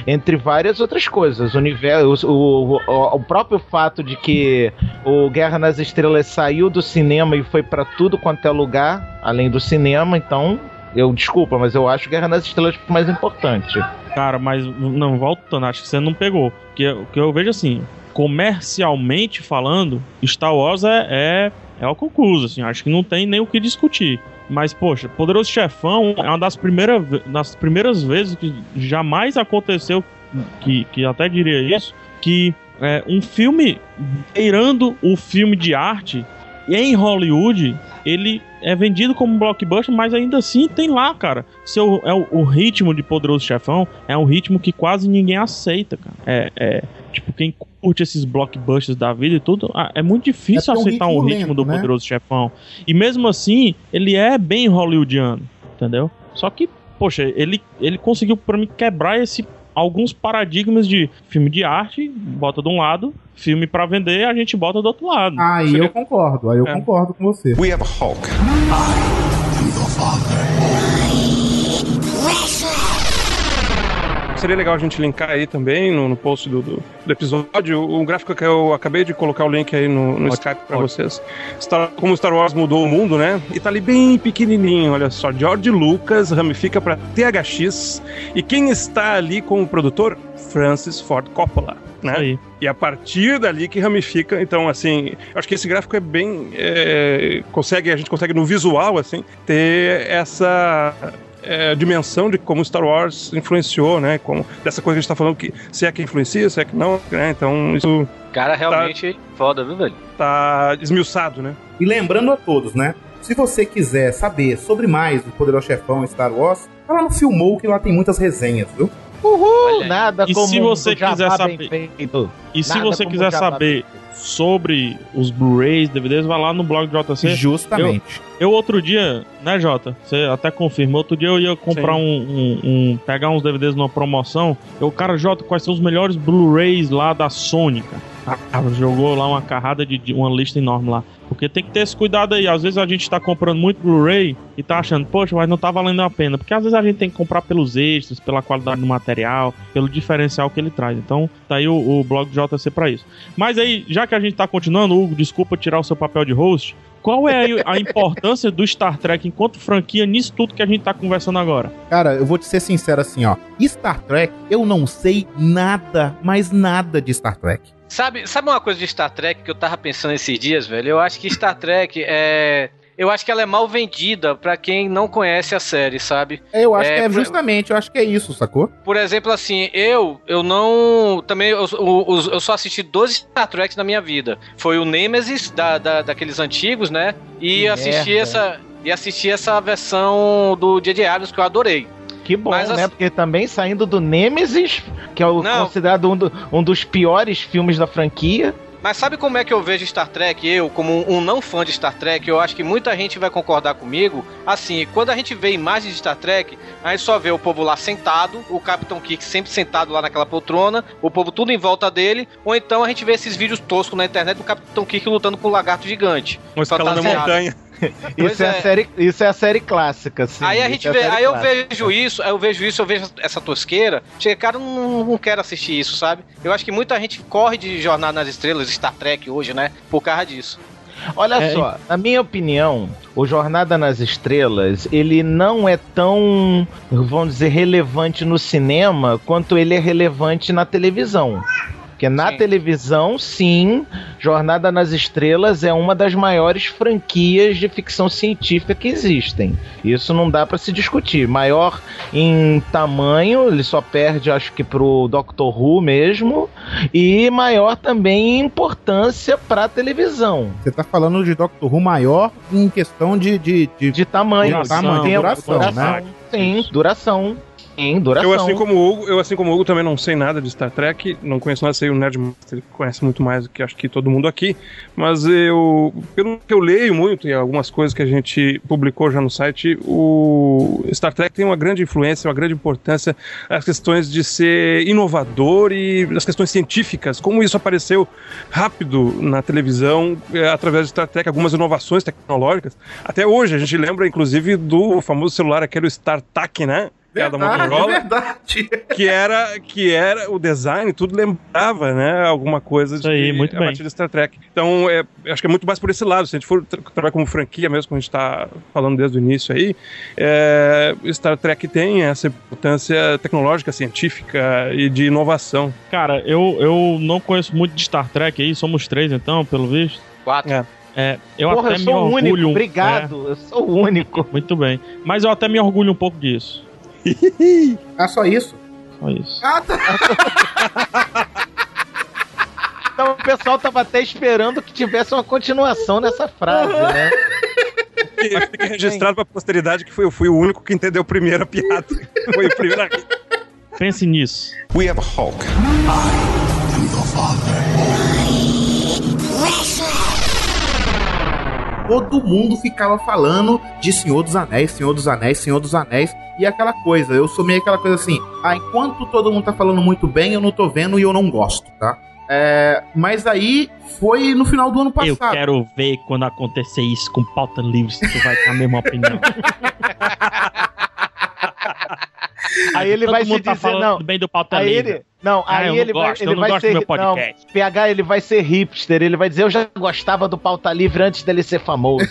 entre várias outras coisas. O, universo, o, o, o próprio fato de que o Guerra nas Estrelas saiu do cinema e foi para tudo quanto é lugar, além do cinema, então eu desculpa, mas eu acho Guerra nas Estrelas mais importante. Cara, mas não, voltando, acho que você não pegou. Que o que eu vejo assim, comercialmente falando, Star Wars é, é, é o concluso, assim, acho que não tem nem o que discutir. Mas, poxa, Poderoso Chefão é uma das primeiras, das primeiras vezes que jamais aconteceu, que, que até diria isso, que é, um filme beirando o filme de arte em Hollywood ele é vendido como blockbuster, mas ainda assim tem lá, cara. Seu, é o, o ritmo de Poderoso Chefão é um ritmo que quase ninguém aceita, cara. É, é tipo, quem curte esses blockbusters da vida e tudo, ah, é muito difícil É é um aceitar um ritmo ritmo lento, do né? Poderoso Chefão. E mesmo assim, ele é bem hollywoodiano, entendeu? Só que, poxa, ele, ele conseguiu pra mim quebrar esse alguns paradigmas de filme de arte, bota de um lado, filme pra vender, a gente bota do outro lado. Aí Seria- eu concordo, aí eu É. concordo com você. We have a Hulk. Seria legal a gente linkar aí também no, no post do, do, do episódio um gráfico que eu acabei de colocar o link aí no, no Skype pra vocês. Star, como Star Wars mudou o mundo, né? E tá ali bem pequenininho, olha só. George Lucas ramifica pra THX e quem está ali como produtor? Francis Ford Coppola. Né? E a partir dali que ramifica, então assim, acho que esse gráfico é bem, é, consegue, a gente consegue no visual assim ter essa é, dimensão de como Star Wars influenciou, né? Como dessa coisa que a gente tá falando que se é que influencia, se é que não, né? Então isso Cara, realmente foda, viu, velho? tá esmiuçado, né? E lembrando a todos, né? Se você quiser saber sobre mais do Poderoso Chefão e Star Wars, lá no Filmou que lá tem muitas resenhas, viu? Uhul, nada E como se você quiser saber-. E se Nada você quiser saber sobre os Blu-rays, DVDs, vai lá no blog do JC. Justamente. Eu, eu outro dia, né, Jota? Você até confirmou. Outro dia eu ia comprar um, um- um- pegar uns DVDs numa promoção. Eu, cara, Jota, quais são os melhores Blu-rays lá da Sony, cara? Jogou lá uma carrada de, uma lista enorme lá. Porque tem que ter esse cuidado aí. Às vezes a gente tá comprando muito Blu-ray e tá achando, poxa, mas não tá valendo a pena. Porque às vezes a gente tem que comprar pelos extras, pela qualidade do material, pelo diferencial que ele traz. Então, tá aí o, o blog JC pra isso. Mas aí, já que a gente tá continuando, Hugo, desculpa tirar o seu papel de host. Qual é aí a importância do Star Trek enquanto franquia nisso tudo que a gente tá conversando agora? Cara, eu vou te ser sincero assim, ó. Star Trek, eu não sei nada, mas nada de Star Trek. Sabe, sabe uma coisa de Star Trek que eu tava pensando esses dias, velho? Eu acho que Star Trek é. Eu acho que ela é mal vendida pra quem não conhece a série, sabe? Eu acho que é justamente, eu acho que é isso, sacou? Por exemplo, assim, eu eu não. Também eu, eu, eu só assisti 12 Star Treks na minha vida. Foi o Nemesis, da, da, daqueles antigos, né? E Que assisti merda. essa. E assisti essa versão do J.J. Abrams que eu adorei. Que bom, Mas né? assim- Porque também saindo do Nemesis, que é o Não. considerado um, do- um dos piores filmes da franquia. Mas sabe como é que eu vejo Star Trek? Eu, como um não fã de Star Trek, eu acho que muita gente vai concordar comigo. Assim, quando a gente vê imagens de Star Trek, a gente só vê o povo lá sentado, o Capitão Kirk sempre sentado lá naquela poltrona, o povo tudo em volta dele, ou então a gente vê esses vídeos toscos na internet do Capitão Kirk lutando com o lagarto gigante. Um escalando Fantasiado. montanha. Isso é, é. a série, isso é a série clássica, sim. Aí a gente é vê, série aí eu clássica. vejo isso, aí eu vejo isso, eu vejo essa tosqueira. Chega, cara, não, não quero assistir isso, sabe? Eu acho que muita gente corre de Jornada nas Estrelas, Star Trek hoje, né? Por causa disso. Olha É, só, na minha opinião, o Jornada nas Estrelas, ele não é tão, vamos dizer, relevante no cinema quanto ele é relevante na televisão. Porque na Sim. televisão, sim, Jornada nas Estrelas é uma das maiores franquias de ficção científica que existem. Isso não dá pra se discutir. Maior em tamanho, ele só perde, acho que, pro Doctor Who mesmo. E maior também em importância pra televisão. Você tá falando de Doctor Who maior em questão de. de, de... De tamanho, Duração, tamanho, tempo, duração, né? Sim, duração. Sim, duração. Eu assim como o Hugo, eu assim como Hugo também não sei nada de Star Trek, não conheço nada, sei o Nerd Master, conhece muito mais do que acho que todo mundo aqui, mas eu, pelo que eu leio muito e algumas coisas que a gente publicou já no site, o Star Trek tem uma grande influência, uma grande importância as questões de ser inovador e as questões científicas, como isso apareceu rápido na televisão eh, através de Star Trek, algumas inovações tecnológicas. Até hoje a gente lembra inclusive do famoso celular aquele StarTAC, né? Que é da Motorola é verdade. que era que era o design, tudo lembrava, né, alguma coisa Isso aí, muito a bem. partir de Star Trek. Então, é, acho que é muito mais por esse lado. Se a gente for tra trabalhar como franquia mesmo, como a gente está falando desde o início aí, é, Star Trek tem essa importância tecnológica, científica e de inovação. Cara, eu, eu não conheço muito de Star Trek aí, somos três então, pelo visto. Quatro. É. É, eu Porra, até eu me sou o orgulho. único, obrigado. Eu sou o único. é, muito bem. Mas eu até me orgulho um pouco disso. Ah, só isso? Só isso. Ah, tá. Então o pessoal tava até esperando que tivesse uma continuação nessa frase, né? Mas fica registrado pra posteridade que foi, eu fui o único que entendeu primeiro a piada. Foi o primeiro a. Pense nisso. We have a Hulk. Todo mundo ficava falando de Senhor dos Anéis, Senhor dos Anéis, Senhor dos Anéis, e aquela coisa, eu sou meio aquela coisa assim, ah, enquanto todo mundo tá falando muito bem, eu não tô vendo e eu não gosto, tá? É, mas aí foi no final do ano Eu passado. quero ver quando acontecer isso com pauta livre, se tu vai ter a mesma opinião. Aí ele Todo vai se tá dizer, falando não. bem do pauta Aí livre. ele, não, Ah, aí eu não ele vai, gosto, ele eu não vai gosto ser, do meu podcast. não, PH ele vai ser hipster, ele vai dizer eu já gostava do pauta livre antes dele ser famoso.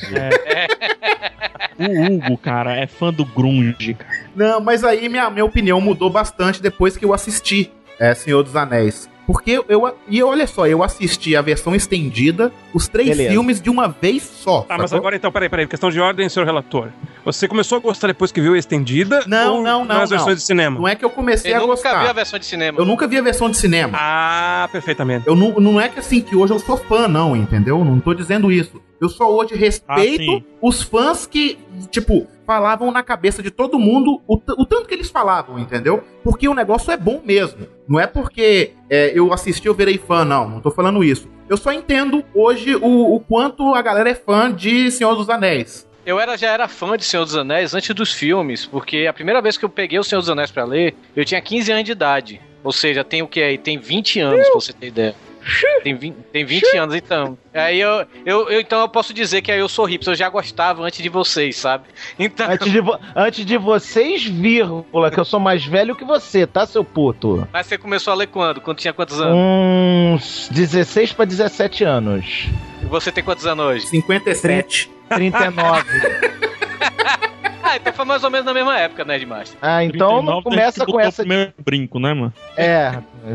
O Hugo, cara, é fã do grunge, cara. Não, mas aí minha, minha opinião mudou bastante depois que eu assisti é, Senhor dos Anéis. Porque eu. E olha só, eu assisti a versão estendida, os três Beleza. filmes de uma vez só. Tá, mas sacou? agora então, peraí, peraí. Questão de ordem, senhor relator. Você começou a gostar depois que viu a estendida? Não, ou não, não. Nas versões não. de cinema? Não é que eu comecei Ele a nunca gostar. viu a versão de cinema. Eu nunca vi a versão de cinema. Ah, perfeitamente. Eu não, não é que assim que hoje eu sou fã, não, entendeu? Não tô dizendo isso. Eu só hoje respeito Ah, os fãs que, tipo, falavam na cabeça de todo mundo o, o tanto que eles falavam, entendeu? Porque o negócio é bom mesmo. Não é porque é, eu assisti eu virei fã, não. Não tô falando isso. Eu só entendo hoje o, o quanto a galera é fã de Senhor dos Anéis. Eu era, já era fã de Senhor dos Anéis antes dos filmes, porque a primeira vez que eu peguei o Senhor dos Anéis pra ler, eu tinha 15 anos de idade. Ou seja, tem o que aí? Tem 20 anos, pra você ter ideia. Tem 20, tem 20 anos, então. Aí eu, eu, eu- Então eu posso dizer que aí eu sou hipster, eu já gostava antes de vocês, sabe? Então. Antes de, vo- antes de vocês, vírgula, que eu sou mais velho que você, tá, seu puto? Mas você começou a ler quando? Quando tinha quantos anos? Uns 16 pra 17 anos. E você tem quantos anos hoje? 57. 39. Ah, então foi mais ou menos na mesma época, né, Demais? Ah, então não 39 tem começa que com essa. primeiro brinco, né, mano? É,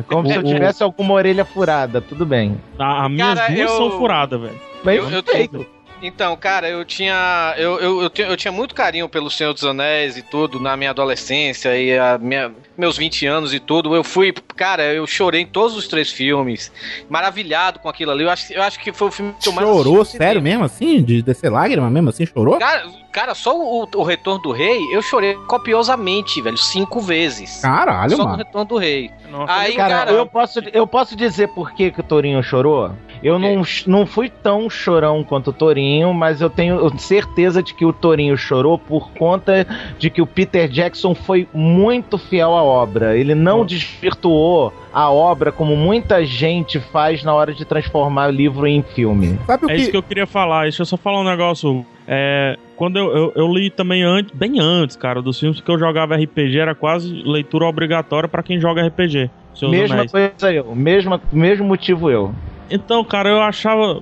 como se eu tivesse alguma orelha furada, tudo bem. A, a minhas Cara, duas eu- são furadas, velho. Bem Eu- eu feito. Então, cara, eu tinha. Eu, eu, eu, tinha- eu tinha muito carinho pelo Senhor dos Anéis e tudo na minha adolescência e a minha, meus 20 anos e tudo. Eu fui. Cara, eu chorei em todos os três filmes. Maravilhado com aquilo ali. Eu acho, eu acho que foi o filme que eu mais Chorou, sério mesmo assim? De descer lágrima mesmo assim? Chorou? Cara, cara, só o, o Retorno do Rei, eu chorei copiosamente, velho, cinco vezes. Caralho, só mano. no Retorno do Rei. Aí, cara, cara, eu, posso, eu posso dizer por que, que o Torinho chorou? Eu não, não fui tão chorão quanto o Torinho, mas eu tenho certeza de que o Torinho chorou por conta de que o Peter Jackson foi muito fiel à obra. Ele não desvirtuou a obra como muita gente faz na hora de transformar livro em filme. Sabe É isso que eu queria falar. Deixa eu só falar um negócio. É, quando eu, eu, eu li também antes, bem antes, cara, dos filmes que eu jogava RPG, era quase leitura obrigatória pra quem joga RPG. Mesma Anéis. coisa eu, mesma, mesmo motivo eu. Então, cara, eu achava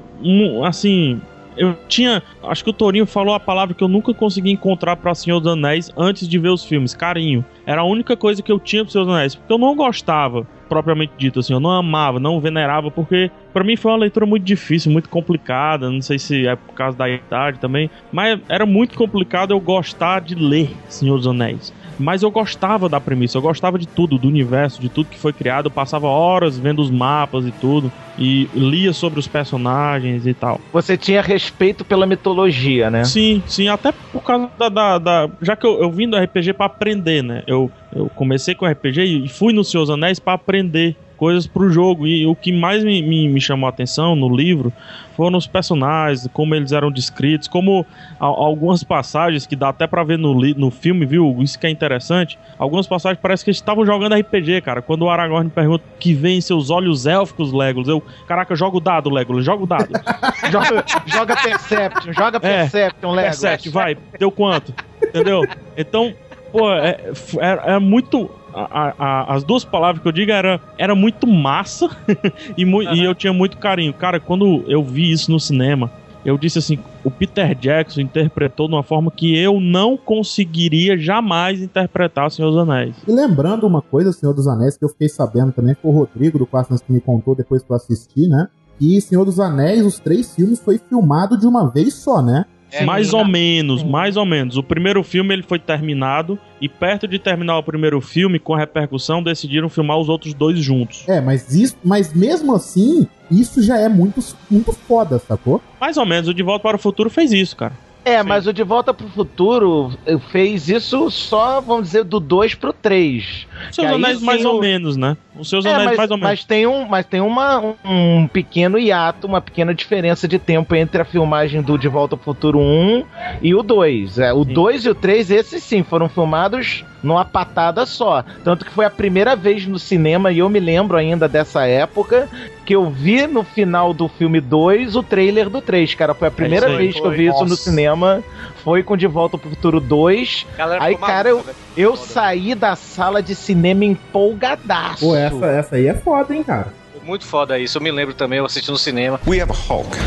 assim. Eu tinha. Acho que o Torinho falou a palavra que eu nunca consegui encontrar pra Senhor dos Anéis antes de ver os filmes. Carinho. Era a única coisa que eu tinha pro Senhor dos Anéis. Porque eu não gostava, propriamente dito, assim. Eu não amava, não venerava, porque pra mim foi uma leitura muito difícil, muito complicada. Não sei se é por causa da idade também. Mas era muito complicado eu gostar de ler Senhor dos Anéis. Mas eu gostava da premissa, eu gostava de tudo, do universo, de tudo que foi criado. Eu passava horas vendo os mapas e tudo. E lia sobre os personagens e tal. Você tinha respeito pela mitologia, né? Sim, sim, até por causa da. da- da- já que eu, eu vim do RPG pra aprender, né? Eu, eu comecei com RPG e fui no Senhor dos Anéis pra aprender coisas pro jogo. E o que mais me, me, me chamou a atenção no livro foram os personagens, como eles eram descritos, como a- algumas passagens que dá até pra ver no, no filme, viu? Isso que é interessante. Algumas passagens parece que eles estavam jogando RPG, cara. Quando o Aragorn pergunta o que vem em seus olhos élficos, Legolas, eu, caraca, joga o dado, Legolas, joga o dado. joga, joga Perception, joga Perception, Legolas. Perception, vai, deu quanto? Entendeu? Então, pô, é, é, é muito. A- a- as duas palavras que eu digo era, era muito massa e, mu- e eu tinha muito carinho. Cara, quando eu vi isso no cinema, eu disse assim: o Peter Jackson interpretou de uma forma que eu não conseguiria jamais interpretar Senhor dos Anéis. E lembrando uma coisa, Senhor dos Anéis, que eu fiquei sabendo também, foi o Rodrigo do Quartos que me contou depois que eu assisti, né? Que Senhor dos Anéis, os três filmes, foi filmado de uma vez só, né? Mais ou menos, mais ou menos. O primeiro filme ele foi terminado e perto de terminar o primeiro filme, com a repercussão, decidiram filmar os outros dois juntos. É, mas isso, mas mesmo assim, isso já é muito, muito foda, sacou? Mais ou menos, o De Volta para o Futuro fez isso, cara. É, mas o De Volta pro Futuro eh, fez isso só, vamos dizer, do 2 pro 3. Seus Anéis mais ou menos, né? Os Seus Anéis É, mas, mais ou menos. mas tem, um, mas tem uma, um pequeno hiato, uma pequena diferença de tempo entre a filmagem do De Volta ao Futuro 1 e o 2. É, o 2 e o 3, esses sim, foram filmados numa patada só. Tanto que foi a primeira vez no cinema, e eu me lembro ainda dessa época, que eu vi no final do filme 2 o trailer do 3, cara. Foi a primeira É isso aí. vez que eu Foi. vi isso no Nossa. cinema. Foi com De Volta pro Futuro 2. Galera Aí, cara, eu, eu saí da sala de cinema empolgadaço. Pô, essa, essa aí é foda, hein, cara. Muito foda isso, eu me lembro também, eu assisti no cinema. We have a Hulk.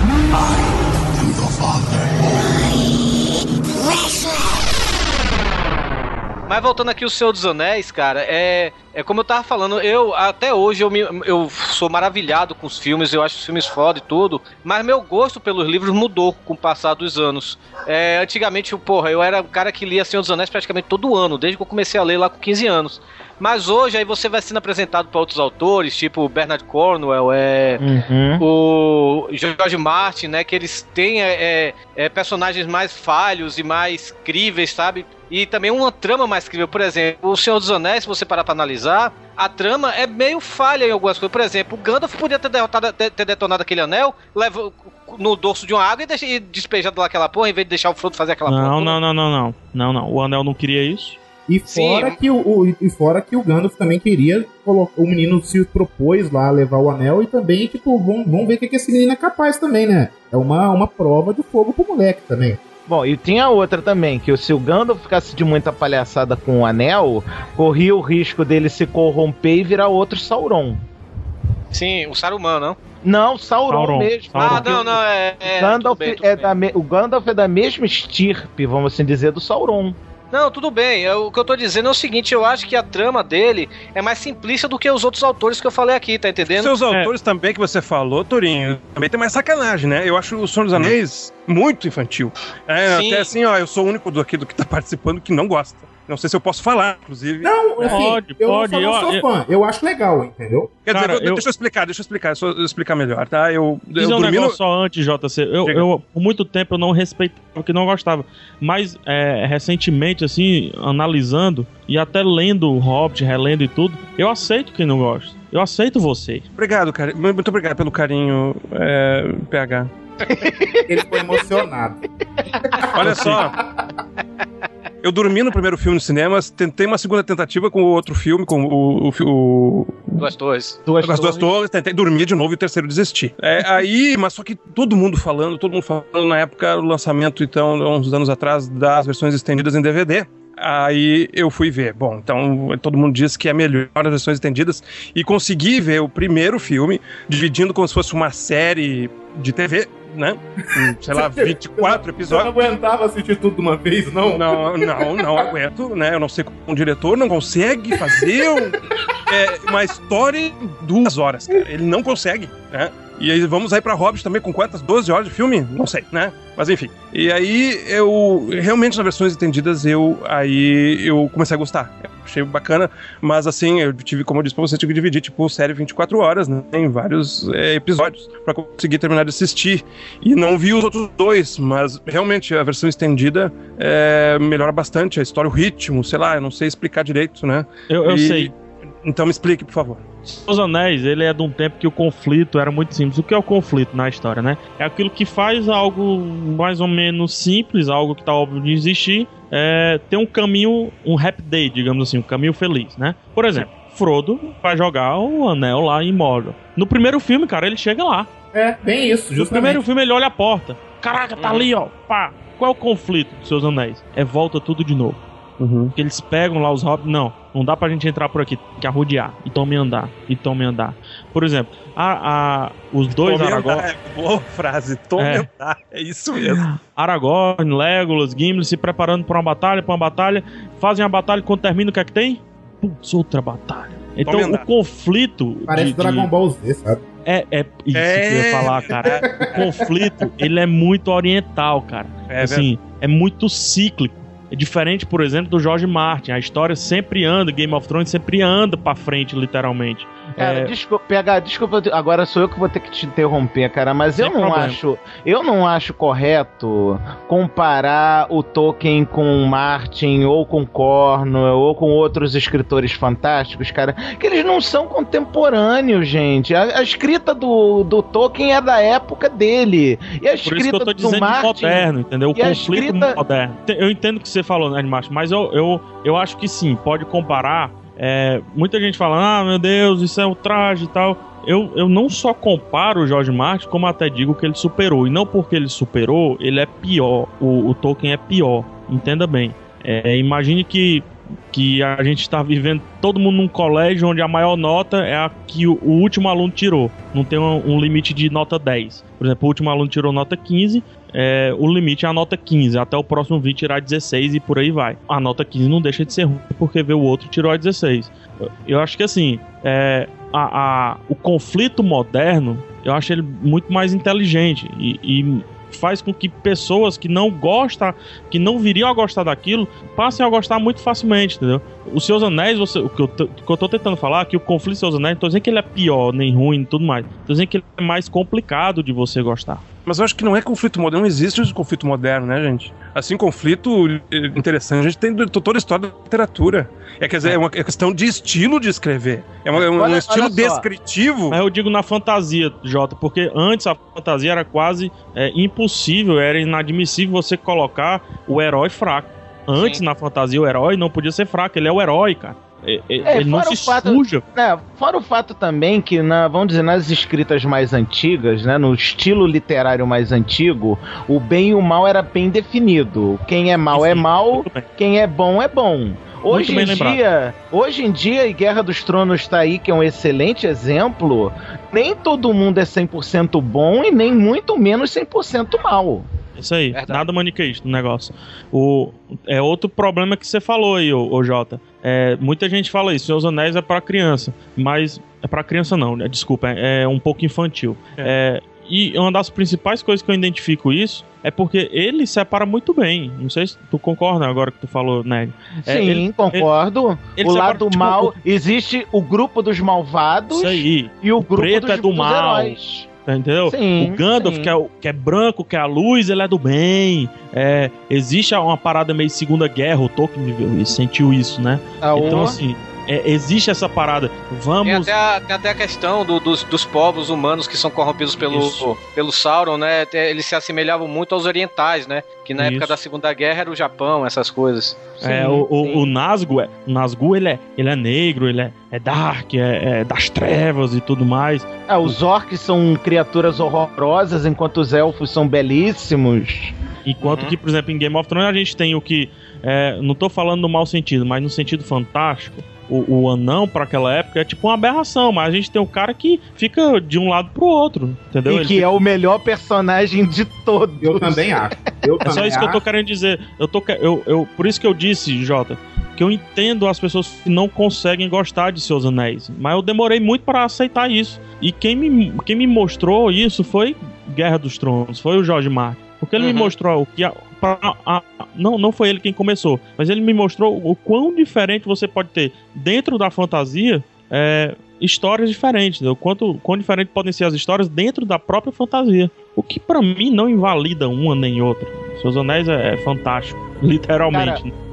Mas voltando aqui o Senhor dos Anéis, cara, é, é como eu tava falando, eu até hoje eu, me, eu sou maravilhado com os filmes, eu acho os filmes foda e tudo, mas meu gosto pelos livros mudou com o passar dos anos. É, antigamente, porra, eu era um cara que lia Senhor dos Anéis praticamente todo ano, desde que eu comecei a ler lá com 15 anos. Mas hoje aí você vai sendo apresentado para outros autores, tipo Bernard Cornwell, é, Uhum. o George Martin, né? Que eles têm é, é, é, personagens mais falhos e mais críveis, sabe? E também uma trama mais crível. Por exemplo, O Senhor dos Anéis, se você parar pra analisar, a trama é meio falha em algumas coisas. Por exemplo, o Gandalf podia ter, derrotado, ter, detonado aquele anel leva, no dorso de uma água e, despejado lá aquela porra, em vez de deixar o Frodo fazer aquela porra. Não, não, não, não, não. Não, não. O Anel não queria isso. E fora, que o, o- e fora que o Gandalf também queria colocar. O menino se propôs lá a levar o anel e também, tipo, vamos, vamos ver o que, que esse menino é capaz também, né? É uma, uma prova de fogo pro moleque também. Bom, e tinha outra também, que se o Gandalf ficasse de muita palhaçada com o anel, corria o risco dele se corromper e virar outro Sauron. Sim, o Saruman, não? Não, Sauron, Sauron, mesmo. Sauron. Ah, não, não, é- é, Gandalf tudo bem, tudo é da me- o Gandalf é da mesma estirpe, vamos assim dizer, do Sauron. Não, tudo bem. Eu- o que eu tô dizendo é o seguinte: eu acho que a trama dele é mais simplista do que os outros autores que eu falei aqui, tá entendendo? Seus autores também que você falou, Torinho, também tem mais sacanagem, né? Eu acho o Senhor dos Anéis muito infantil. É, Sim. até assim, ó, eu sou o único do aqui do que tá participando que não gosta. Não sei se eu posso falar, inclusive. Não, assim, Pode, eu pode, não, eu- sou eu- fã. Eu acho legal, entendeu? Quer Cara, dizer, eu- deixa eu explicar, deixa eu explicar, só explicar melhor, tá? Eu, eu Dizer um dormi no... negócio só antes, JC. Eu, eu, por muito tempo, eu não respeitava, que não gostava. Mas, é, recentemente, assim, analisando e até lendo o Hobbit, relendo e tudo, eu aceito quem não gosta. Eu aceito você. Obrigado, cara. Muito obrigado pelo carinho, é, PH. Ele ficou emocionado. Olha só. Eu dormi no primeiro filme no cinema, tentei uma segunda tentativa com o outro filme, com o. o, o Duas torres. Duas as duas torres, tentei dormir de novo e o terceiro desisti. É, aí, mas só que todo mundo falando, todo mundo falando na época do lançamento, então, uns anos atrás, das versões estendidas em DVD. Aí eu fui ver. Bom, então todo mundo diz que é melhor as versões estendidas. E consegui ver o primeiro filme, dividindo como se fosse uma série de TV, né? Sei lá, 24 Você episódios. não aguentava assistir tudo de uma vez, não? Não, não, não aguento, né? Eu não sei como um diretor não consegue fazer um- é, uma história em duas horas, cara. Ele não consegue, né? E aí vamos aí pra Hobbit também com quantas? 12 horas de filme? Não sei, né? Mas enfim. E aí eu realmente nas versões entendidas eu aí eu comecei a gostar. Eu achei bacana, mas assim, eu tive, como eu disse pra você, tive que dividir tipo série 24 horas, né, em vários é, episódios pra conseguir terminar de assistir. E não vi os outros dois, mas realmente a versão estendida é, melhora bastante a história, o ritmo, sei lá, eu não sei explicar direito, né? Eu, eu E- sei. Então me explique, por favor. Os Anéis, ele é de um tempo que o conflito era muito simples. O que é o conflito na história, né? É aquilo que faz algo mais ou menos simples, algo que tá óbvio de existir, é, ter um caminho, um happy day, digamos assim, um caminho feliz, né? Por exemplo, Frodo vai jogar o anel lá em Mordor. No primeiro filme, cara, ele chega lá. É, bem isso, No justamente. primeiro filme ele olha a porta. Caraca, tá ali, ó. Pá. Qual é o conflito dos seus anéis? É volta tudo de novo. Porque eles pegam lá os hobbits. Não, não dá pra gente entrar por aqui. Tem que arrodear. E tome andar. E tome andar. Por exemplo, a, a- os dois Tome Aragorn. andar, é boa frase, tome É. andar, é isso mesmo. Aragorn, Legolas, Gimli se preparando pra uma batalha, pra uma batalha. Fazem a batalha quando termina o que é que tem? Putz, outra batalha. Então Tome o andar. conflito. Parece de- de- Dragon Ball Z, sabe? É, é isso que eu ia É. falar, cara. O conflito, ele é muito oriental, cara. É assim, é muito cíclico. É diferente, por exemplo, do George Martin. A história sempre anda, Game of Thrones sempre anda pra frente, literalmente. Cara, É, desculpa, PH, desculpa, agora sou eu que vou ter que te interromper, cara, mas eu Sem não problema. acho, eu não acho correto comparar o Tolkien com o Martin ou com Cornwell ou com outros escritores fantásticos, cara, que eles não são contemporâneos, gente. A, a escrita do, do Tolkien é da época dele. E a Por isso que escrita eu tô do dizendo Martin moderno, entendeu? O conflito escrita- moderno. Eu entendo que você falou, né, Macho, mas eu, eu, eu acho que sim, pode comparar. É, muita gente fala, ah, meu Deus, isso é o traje e tal. Eu, eu não só comparo o George Martin, como até digo que ele superou. E não porque ele superou, ele é pior. O, o Tolkien é pior. Entenda bem. É, imagine que, que a gente está vivendo todo mundo num colégio onde a maior nota é a que o, último aluno tirou. Não tem um, um limite de nota 10. Por exemplo, o último aluno tirou nota 15, é, o limite é a nota 15. Até o próximo vir tirar 16 e por aí vai. A nota 15 não deixa de ser ruim porque vê o outro tirou a 16. Eu- Eu acho que assim, é, a, a- o conflito moderno, eu acho ele muito mais inteligente e, e faz com que pessoas que não gostam, que não viriam a gostar daquilo, passem a gostar muito facilmente, entendeu? Os Seus Anéis, você, o, que eu, o que eu tô tentando falar que o conflito dos Seus Anéis, não tô dizendo que ele é pior, nem ruim, tudo mais. Tô dizendo que ele é mais complicado de você gostar. Mas eu acho que não é conflito moderno, não existe esse conflito moderno, né, gente? Assim, conflito eh, interessante, a gente tem toda a história da literatura. É, quer dizer, é uma é questão de estilo de escrever. É, uma- é um, Olha- estilo olha descritivo. Mas eu digo na fantasia, Jota, porque antes a fantasia era quase é, impossível, era inadmissível você colocar o herói fraco. Antes, na fantasia, o herói não podia ser fraco, ele é o herói, cara. E- e- É, ele não fora se o fato- suja. É, fora o fato também que, na, vamos dizer, nas escritas mais antigas, né, no estilo literário mais antigo, o bem e o mal era bem definido. Quem é mal é mal, quem é bom é bom. Hoje em lembrado. dia, hoje em dia, e Guerra dos Tronos tá aí, que é um excelente exemplo, nem todo mundo é 100% bom e nem muito menos 100% mal. Isso aí, nada maniqueísta no negócio. O, é outro problema que você falou aí, ô, ô Jota. É, muita gente fala isso, Seus Anéis é pra criança, mas é pra criança não, né? desculpa, é, é um pouco infantil. É, e uma das principais coisas que eu identifico isso é porque ele separa muito bem. Não sei se tu concorda agora que tu falou, Neg. É, Sim, ele- concordo. ele o separa, lado tipo, mal, existe o grupo dos malvados Isso aí. e o O grupo preto dos, é do dos mal. heróis. Entendeu? Sim, o Gandalf, sim. que é, que é branco, que é a luz, ele é do bem. É, existe uma parada meio Segunda Guerra, o Tolkien sentiu isso, né? Ah, então, assim, é, existe essa parada. Tem Vamos. até, a, tem até a questão do- dos, dos povos humanos que são corrompidos pelo, pelo Sauron, né? Eles se assemelhavam muito aos orientais, né? Que na época Isso. da Segunda Guerra era o Japão, essas coisas. É, o, o, o Nazgûl, é, o Nazgûl ele, é, ele é negro, ele é, é dark, é, é das trevas e tudo mais. É, os orcs são criaturas horrorosas, enquanto os elfos são belíssimos. Enquanto que, por exemplo, em Game of Thrones a gente tem o que. é, não tô falando no mau sentido, mas no sentido fantástico. O, o anão, pra aquela época, é tipo uma aberração, mas a gente tem um cara que fica de um lado pro outro, entendeu? E Ele que fica- é o melhor personagem de todos. Eu também acho. Eu É só isso que eu tô querendo dizer. Eu tô, eu, eu, por isso que eu disse, Jota, que eu entendo as pessoas que não conseguem gostar de seus anéis. Mas eu demorei muito para aceitar isso. E quem me, quem me mostrou isso foi Guerra dos Tronos, foi o George Martin. Porque ele me mostrou o que. A, pra- a- não, não foi ele quem começou, mas ele me mostrou o quão diferente você pode ter dentro da fantasia é, histórias diferentes. Entendeu? Quanto, quão diferente podem ser as histórias dentro da própria fantasia. O que pra mim não invalida uma nem outra. Seus Anéis é, é fantástico, literalmente. Cara,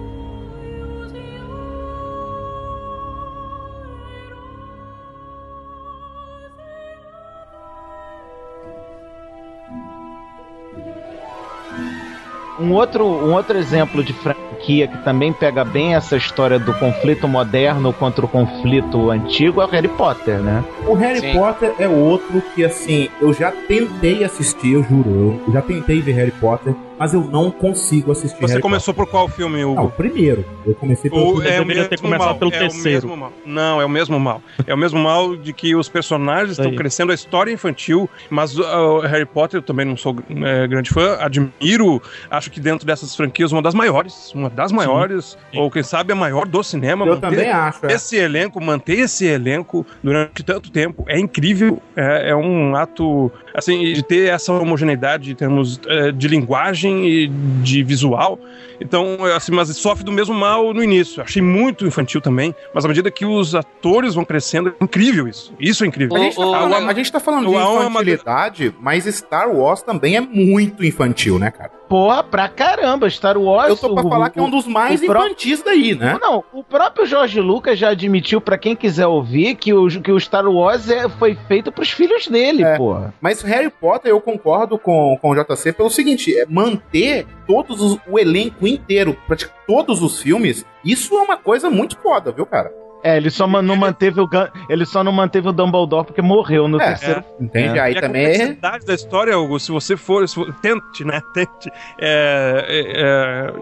Um outro, um outro exemplo de franquia que também pega bem essa história do conflito moderno contra o conflito antigo é o Harry Potter, né? O Harry Sim. Potter é outro que, assim, eu já tentei assistir, eu juro. Eu já tentei ver Harry Potter, mas eu não consigo assistir Você Harry começou por qual filme, Hugo? Potter. Não, primeiro. Eu comecei pelo Ou filme é o deveria ter começado mal, pelo é terceiro. O. Não, é o mesmo mal. É o mesmo mal de que os personagens estão crescendo, a história é infantil, mas uh, o Harry Potter eu também não sou é, grande fã, admiro, acho que dentro dessas franquias uma das maiores, uma das maiores, ou quem sabe a maior do cinema. Eu também acho, é. Esse elenco, manter esse elenco durante tanto tempo é incrível, é, é um ato, assim, de ter essa homogeneidade em termos é, de linguagem e de visual. Então, assim, mas sofre do mesmo mal no início. Achei muito infantil também, mas à medida que os atores vão crescendo, é incrível isso. Isso é incrível. A gente, tá falando, a gente tá falando de é infantilidade, mas Star Wars também é muito infantil, né, cara? Porra, pra caramba, Star Wars. Eu tô pra o- falar que é um dos mais infantis daí, né? Não, o próprio Jorge Lucas já admitiu pra quem quiser ouvir que o, que o Star Wars é, foi feito pros filhos dele, É. porra. Mas Harry Potter, eu concordo com, com o JC pelo seguinte: é manter todos os- o elenco inteiro, praticamente todos os filmes, isso é uma coisa muito foda, viu, cara? É, ele só não manteve o ele só não manteve o Dumbledore porque morreu no É, terceiro. Entende? É. Aí E a também. complexidade da história, Hugo, se você for, se for- tente, né, tente é, é,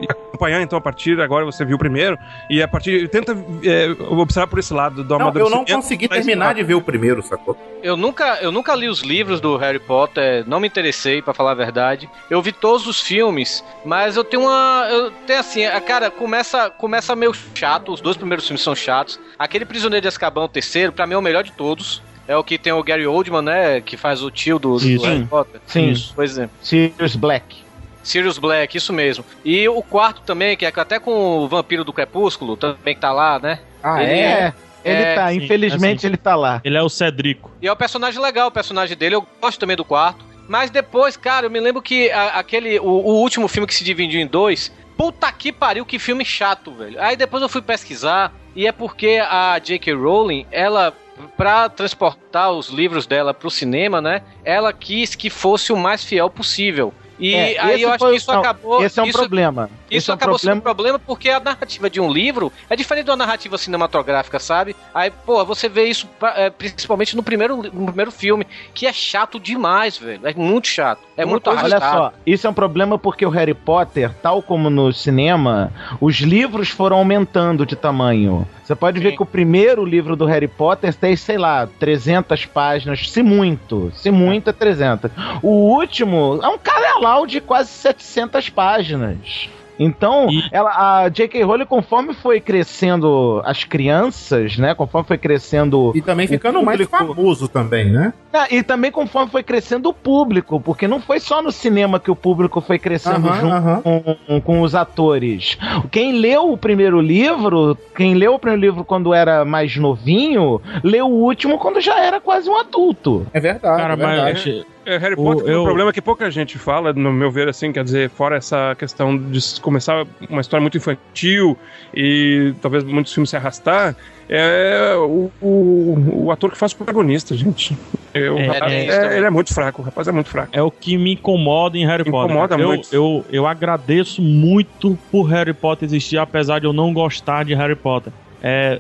é, acompanhar então a partir agora você viu o primeiro e a partir tenta é, observar por esse lado do Não, eu não consegui terminar de ver o primeiro, sacou? Eu nunca, eu nunca li os livros do Harry Potter, não me interessei, pra falar a verdade. Eu vi todos os filmes, mas eu tenho uma. Eu tenho assim, a cara, começa, começa meio chato, os dois primeiros filmes são chatos. Aquele Prisioneiro de Azkaban, o terceiro, pra mim é o melhor de todos. É o que tem o Gary Oldman, né? Que faz o tio do, do. Harry Potter. Sim. Isso, Pois é. Sirius Black. Sirius Black, isso mesmo. E o quarto também, que é até com o Vampiro do Crepúsculo, também que tá lá, né? Ah, Ele É, ele É, tá, sim, infelizmente assim. ele tá lá. Ele é o Cedrico. E é um personagem legal, o personagem dele. Eu gosto também do quarto. Mas depois, cara, eu me lembro que a- aquele. O, o último filme que se dividiu em dois. Puta que pariu, que filme chato, velho. Aí depois eu fui pesquisar. E é porque a J.K. Rowling, ela. Pra transportar os livros dela pro cinema, né? Ela quis que fosse o mais fiel possível. E É, aí eu acho que isso não, acabou. Esse é um isso- problema. isso é um acabou problema. sendo um problema porque a narrativa de um livro é diferente da narrativa cinematográfica, sabe? Aí, pô, você vê isso é, principalmente no primeiro, no primeiro filme, que é chato demais, velho. É muito chato. É Uma muito arrastado. Olha só, isso é um problema porque o Harry Potter, tal como no cinema, os livros foram aumentando de tamanho. Você pode ver que o primeiro livro do Harry Potter tem, sei lá, 300 páginas, se muito, se muito é 300. O último é um calelau de quase 700 páginas. Então, ela, a J.K. Rowling, conforme foi crescendo as crianças, né? Conforme foi crescendo. E também ficando mais famoso também, né? Ah, e também conforme foi crescendo o público, porque não foi só no cinema que o público foi crescendo junto aham. Com, com os atores. Quem leu o primeiro livro, quem leu o primeiro livro quando era mais novinho, leu o último quando já era quase um adulto. É verdade. Cara, é verdade. mas. É, Harry O- Potter tem eu- um problema que pouca gente fala, no meu ver, assim, quer dizer, fora essa questão de começar uma história muito infantil e talvez muitos filmes se arrastar, é o, o, o ator que faz o protagonista, gente. É, o É, rapaz, é é- ele é muito fraco, o rapaz é muito fraco. É o que me incomoda em Harry Potter. Incomoda eu, muito. Eu, eu agradeço muito por Harry Potter existir, apesar de eu não gostar de Harry Potter. É,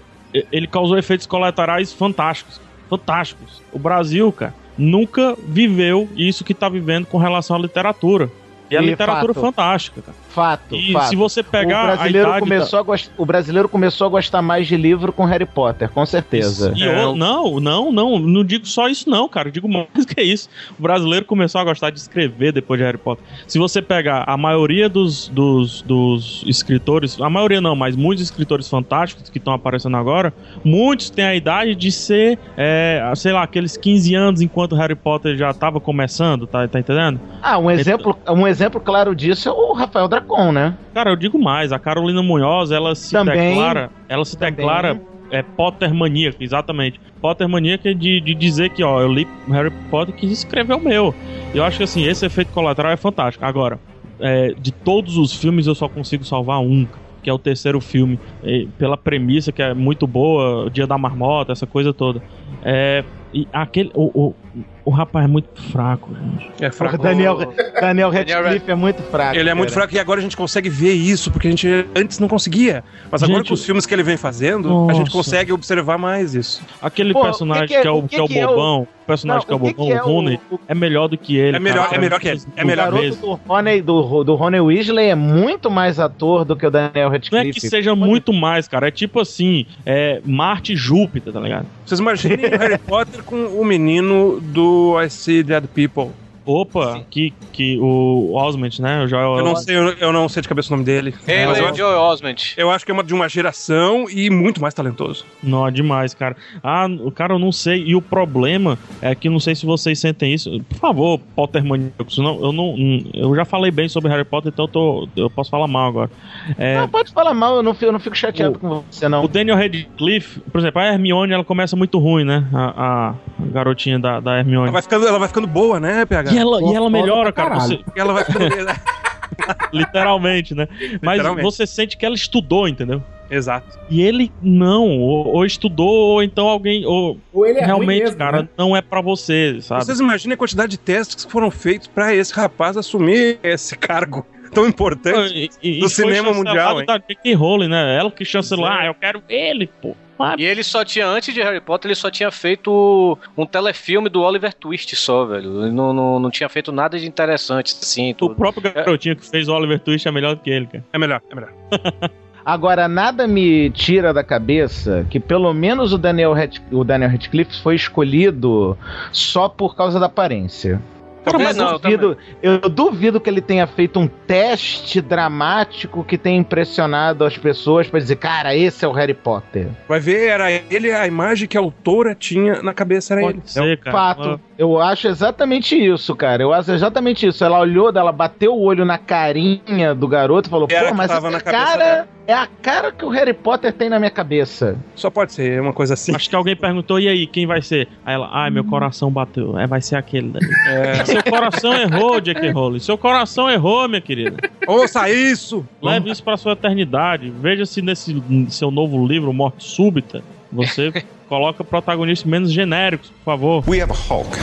ele causou efeitos colaterais fantásticos. Fantásticos. O Brasil, cara, nunca viveu isso que tá vivendo com relação à literatura. E a E literatura fato. fantástica, cara. Fato, E fato. se você pegar o a brasileiro idade começou a gost... o brasileiro começou a gostar mais de livro com Harry Potter, com certeza. E É, o- não, não, não, não digo só isso não, cara, eu digo mais que isso. O brasileiro começou a gostar de escrever depois de Harry Potter. Se você pegar a maioria dos, dos, dos escritores, a maioria não, mas muitos escritores fantásticos que estão aparecendo agora, muitos têm a idade de ser, é, sei lá, aqueles 15 anos enquanto Harry Potter já estava começando, tá, tá entendendo? Ah, um exemplo, um exemplo claro disso é o Rafael Dracon, né? Cara, eu digo mais, a Carolina Munhoz, ela se Também- declara, ela se também- declara é Potter maníaca, exatamente. Potter maníaca de, de dizer que, ó, eu li Harry Potter e quis escrever o meu. Eu acho que assim, esse efeito colateral é fantástico. Agora, é, de todos os filmes eu só consigo salvar um, que é o terceiro filme, e pela premissa que é muito boa, o Dia da Marmota, essa coisa toda. É, e aquele, o, o, o rapaz é muito fraco, gente. É fraco. O Daniel, Daniel Radcliffe é muito fraco. Ele é muito cara. fraco e agora a gente consegue ver isso, porque a gente antes não conseguia. Mas agora Gente, com os filmes que ele vem fazendo, a gente Nossa. consegue observar mais isso. Aquele Pô, personagem o que que é- que é o, que é o que que é o- bobão, o personagem Não, que é o bobão, é o Rooney, é melhor do que ele. É melhor- cara. é melhor que ele, é melhor. O garoto do Rony, do, do Rony Weasley é muito mais ator do que o Daniel Não Radcliffe. é que seja muito mais, cara. É tipo assim, é Marte e Júpiter, tá ligado? Vocês imaginem o Harry Potter com o menino do I See Dead People. Opa, que, que o Osment, né? O Joel Eu não sei, eu, eu não sei de cabeça o nome dele. Ele Mas eu é o acho- Joe Osment. Eu acho que é uma, de uma geração e muito mais talentoso. Não, é demais, cara. Ah, o cara, eu não sei. E o problema é que não sei se vocês sentem isso. Por favor, Pottermaníacos, não, eu não. Eu já falei bem sobre Harry Potter, então eu, tô, eu posso falar mal agora. É, Não, pode falar mal, eu não fico, eu não fico chateado com você, não. O Daniel Radcliffe, por exemplo, a Hermione, ela começa muito ruim, né? A, a garotinha da, da Hermione. Ela vai ficando, ela vai ficando boa, né, PH? E ela, e ela melhora, cara. Você, Ela vai ficando. literalmente, né? Mas Literalmente. você sente que ela estudou, entendeu? Exato. E ele não, ou, ou estudou, ou então alguém. Ou, Ou ele é realmente, mesmo, cara, né? não é pra você, sabe? Vocês imaginem a quantidade de testes que foram feitos pra esse rapaz assumir esse cargo tão importante E- e do cinema mundial, hein? da J.K. Rowling, né? Ela que chancelou, ah, eu quero ele, pô. E ele só tinha, antes de Harry Potter, ele só tinha feito um telefilme do Oliver Twist só, velho. Ele não, não, não tinha feito nada de interessante, assim. O próprio garotinho que fez o Oliver Twist é melhor do que ele, cara. É melhor, é melhor. Agora, nada me tira da cabeça que pelo menos o Daniel, Radc- o Daniel Radcliffe foi escolhido só por causa da aparência. Cara, eu, mas não, eu duvido, eu duvido que ele tenha feito um teste dramático que tenha impressionado as pessoas pra dizer, cara, esse é o Harry Potter. Vai ver, era ele a imagem que a autora tinha na cabeça, era Pode ele. ser, cara. Fato. Eu acho exatamente isso, cara. Eu acho exatamente isso. Ela olhou, ela bateu o olho na carinha do garoto e falou: Era Pô, mas tava essa na cabeça cara dela. é a cara que o Harry Potter tem na minha cabeça. Só pode ser uma coisa assim. Acho que alguém perguntou, e aí, quem vai ser? Aí ela, ai, meu coração bateu. É, vai ser aquele daí. Seu coração errou, J.K. Rowling. Seu coração errou, minha querida. Ouça isso! Leve isso pra sua eternidade. Veja se nesse seu novo livro, Morte Súbita, você coloca protagonistas menos genéricos, por favor. We have a Hulk.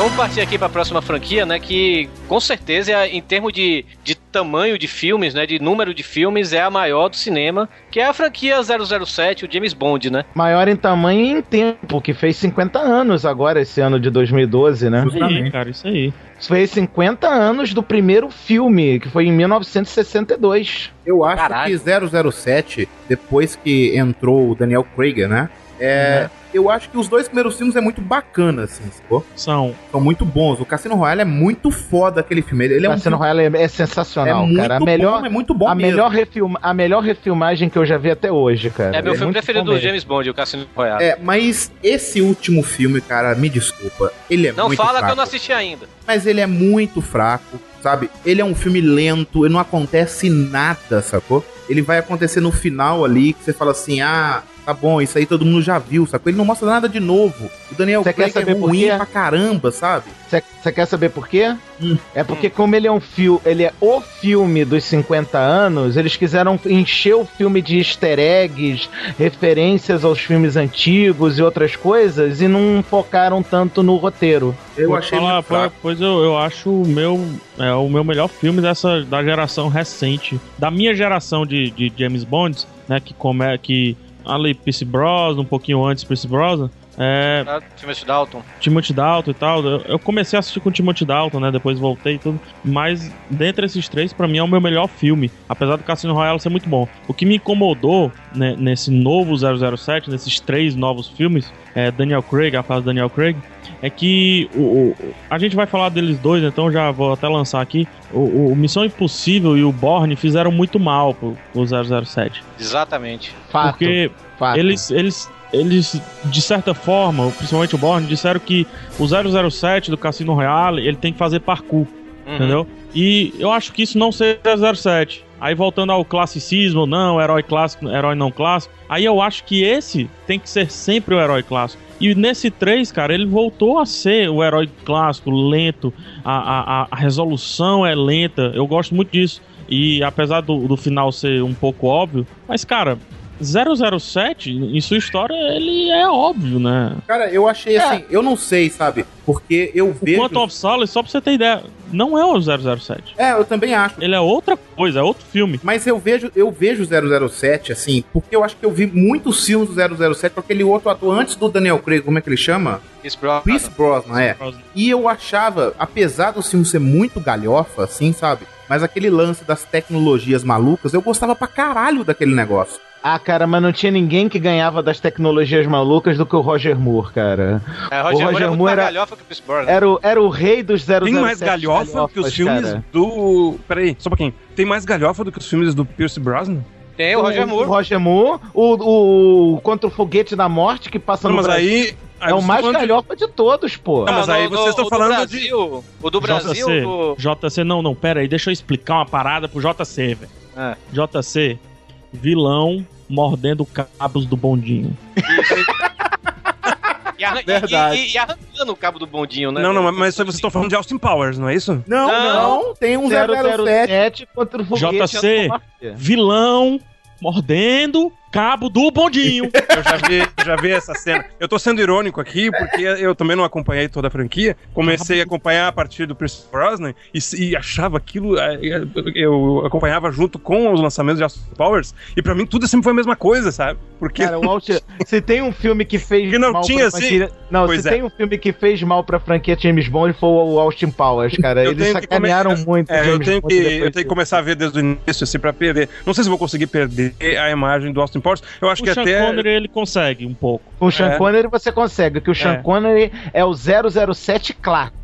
Vamos partir aqui para a próxima franquia, né? Que com certeza, em termos de, de tamanho de filmes, né? De número de filmes, é a maior do cinema, que é a franquia 007, o James Bond, né? Maior em tamanho e em tempo, que fez 50 anos agora, esse ano de 2012, né? Isso aí, cara, isso aí. Fez 50 anos do primeiro filme, que foi em 1962. Eu acho Caralho. que 007, depois que entrou o Daniel Craig, né? É, Eu acho que os dois primeiros filmes é muito bacana, assim, sacou? São. São muito bons. O Cassino Royale é muito foda aquele filme. Ele é um Cassino filme- Royale é, é sensacional, É muito cara. A bom, melhor, é muito bom a mesmo. melhor, refilma, a melhor refilmagem que eu já vi até hoje, cara. É meu filme muito preferido bom do. James Bond, o Cassino Royale. É, mas esse último filme, cara, me desculpa. Ele é não muito fala fraco. que eu não assisti ainda. Mas ele é muito fraco, sabe? Ele é um filme lento, e não acontece nada, sacou? Ele vai acontecer no final ali, que você fala assim, ah, tá bom, isso aí todo mundo já viu, sacou? Ele não mostra nada de novo. O Daniel Você quer Craig é saber por ruim quê? pra caramba, sabe? Você quer saber por quê? Hum. É porque como ele é um filme, ele é o filme dos 50 anos, eles quiseram encher o filme de easter eggs, referências aos filmes antigos e outras coisas, e não focaram tanto no roteiro. Vou falar, pois- Pois eu, eu acho o meu, é, o meu melhor filme dessa da geração recente. Da minha geração de, de James Bond, né? Que, come, que ali Pierce Brosnan, um pouquinho antes Pierce Brosnan. É, Tá? Timothy Dalton. Timothy Dalton e tal. Eu, eu comecei a assistir com o Timothy Dalton, né? Depois voltei e tudo. Mas dentre esses três, pra mim é o meu melhor filme. Apesar do Cassino Royale ser muito bom. O que me incomodou né, nesse novo 007, nesses três novos filmes, é Daniel Craig, a fase Daniel Craig, é que o, o- a gente vai falar deles dois, então já vou até lançar aqui. O, o Missão Impossível e o Bourne fizeram muito mal pro, pro 007. Exatamente. Porque Fato. eles, eles, eles, de certa forma, principalmente o Bourne, disseram que o 007 do Cassino Royale, ele tem que fazer parkour, Uhum. entendeu? E eu acho que isso não seja 007. Aí voltando ao classicismo, não, herói clássico, herói não clássico. Aí eu acho que esse tem que ser sempre o herói clássico. E nesse 3, cara, ele voltou a ser o herói clássico, lento, a, a, a- a resolução é lenta. Eu gosto muito disso. E apesar do, do final ser um pouco óbvio, mas, cara, 007, em sua história, ele é óbvio, né? Cara, eu achei assim, eu não sei, sabe? Porque eu O vejo. Quantum of Solace, só pra você ter ideia, não é o 007. É, eu também acho. Ele é outra coisa, é outro filme. Mas eu vejo, eu vejo 007 assim, porque eu acho que eu vi muitos filmes do 007 com aquele outro ator antes do Daniel Craig, como é que ele chama? Chris Brosnan. Chris Brosnan, é. E eu achava, apesar do filme ser muito galhofa, assim, sabe? mas aquele lance das tecnologias malucas, eu gostava pra caralho daquele negócio. Ah, cara, mas não tinha ninguém que ganhava das tecnologias malucas do que o Roger Moore, cara. É, o Roger, Moore é Roger Moore mais era, galhofa que o Pierce Brosnan. era, o, era o rei dos 007 Tem mais galhofa que os galhofas, filmes cara. do. Peraí, só um pouquinho. Tem mais galhofa do que os filmes do Pierce Brosnan? Tem o Roger Moore. O Roger Moore, o, o Contra o Foguete da Morte que passa Não, no mas Brasil. aí- aí é o mais tá falando de- galhofa de todos, pô. Não, mas aí vocês estão o falando do Brasil, O do Brasil, JC, do... JC, não, não, pera aí, deixa eu explicar uma parada pro JC, velho. É. JC, vilão mordendo cabos do bondinho. E, arran- e- Verdade. e- e arrancando o cabo do bondinho, né? Não, não, mas- mas vocês estão falando de Austin Powers, não é isso? Não, Não. não, tem um 007 007. contra o Foguete JC, vilão mordendo cabo do bondinho. Eu já vi, já vi essa cena. Eu tô sendo irônico aqui, porque eu também não acompanhei toda a franquia. Comecei a acompanhar a partir do Pierce Brosnan e, e achava aquilo. eh, eh, Eu acompanhava junto com os lançamentos de Austin Powers, e pra mim tudo sempre foi a mesma coisa, sabe? Porque. Cara, o Austin, se tem um filme que fez Que não mal tinha, pra assim? franquia, Não, Pois se é. tem um filme que fez mal pra franquia James Bond foi o Austin Powers, cara. Eu Eles que come- sacanearam muito É, eu tenho Bond que, eu tenho que começar a ver desde o início, assim, pra perder. Não sei se vou conseguir perder a imagem do Austin Powers. Eu acho o que Sean até. Connery, ele consegue um pouco. O Sean É. Connery você consegue, que o Sean É. Connery é o 007 clássico.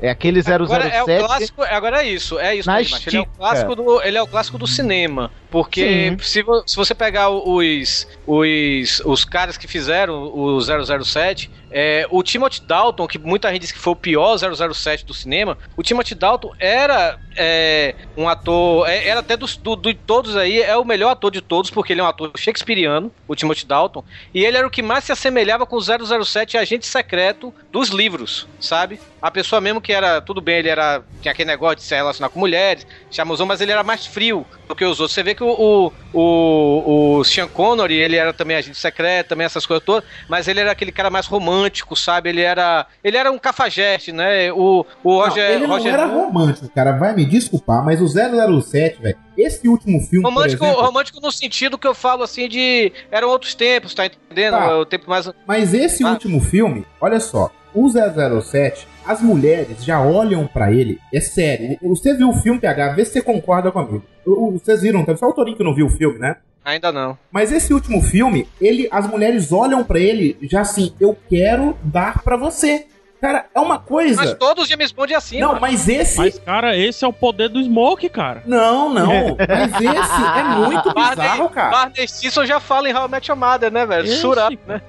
É aquele 007 Agora é o clássico, agora é isso, é isso mesmo, ele é o clássico do, ele é o clássico do cinema, porque se, se você pegar os, os os caras que fizeram o 007, é, o Timothy Dalton, que muita gente diz que foi o pior 007 do cinema, o Timothy Dalton era é, um ator, é, era até dos do, de todos aí, é o melhor ator de todos, porque ele é um ator shakespeariano, o Timothy Dalton, e ele era o que mais se assemelhava com o 007 agente secreto dos livros, sabe? A pessoa mesmo que era, tudo bem, ele era, tinha aquele negócio de se relacionar com mulheres, chamosão, mas ele era mais frio do que os outros. Você vê que o, o, o, o Sean Connery, ele era também agente secreto, também essas coisas todas, mas ele era aquele cara mais romântico, sabe? Ele era, ele era um cafajeste, né? O, o Não, Roger, ele não Roger era romântico, cara. Vai me desculpar, mas o 007, velho, esse último filme, Romântico, exemplo, romântico no sentido que eu falo assim de. Eram outros tempos, tá entendendo? Tá. O tempo mais. Mas esse Ah. último filme, olha só, o 007, as mulheres já olham pra ele, é sério. Você viu o filme, PH, vê se você concorda comigo. Vocês viram, só o Torinho que não viu o filme, né? Ainda não. Mas esse último filme, ele, as mulheres olham pra ele já assim, eu quero dar pra você. Cara, é uma coisa. Mas todos os James Bond é assim, Não, mano. mas esse. Mas, cara, esse é o poder do Smoke, cara. Não, não. Mas esse é muito bizarro, cara. Barney Stinson já fala em How I Met Your Mother, né, velho? Esse, né?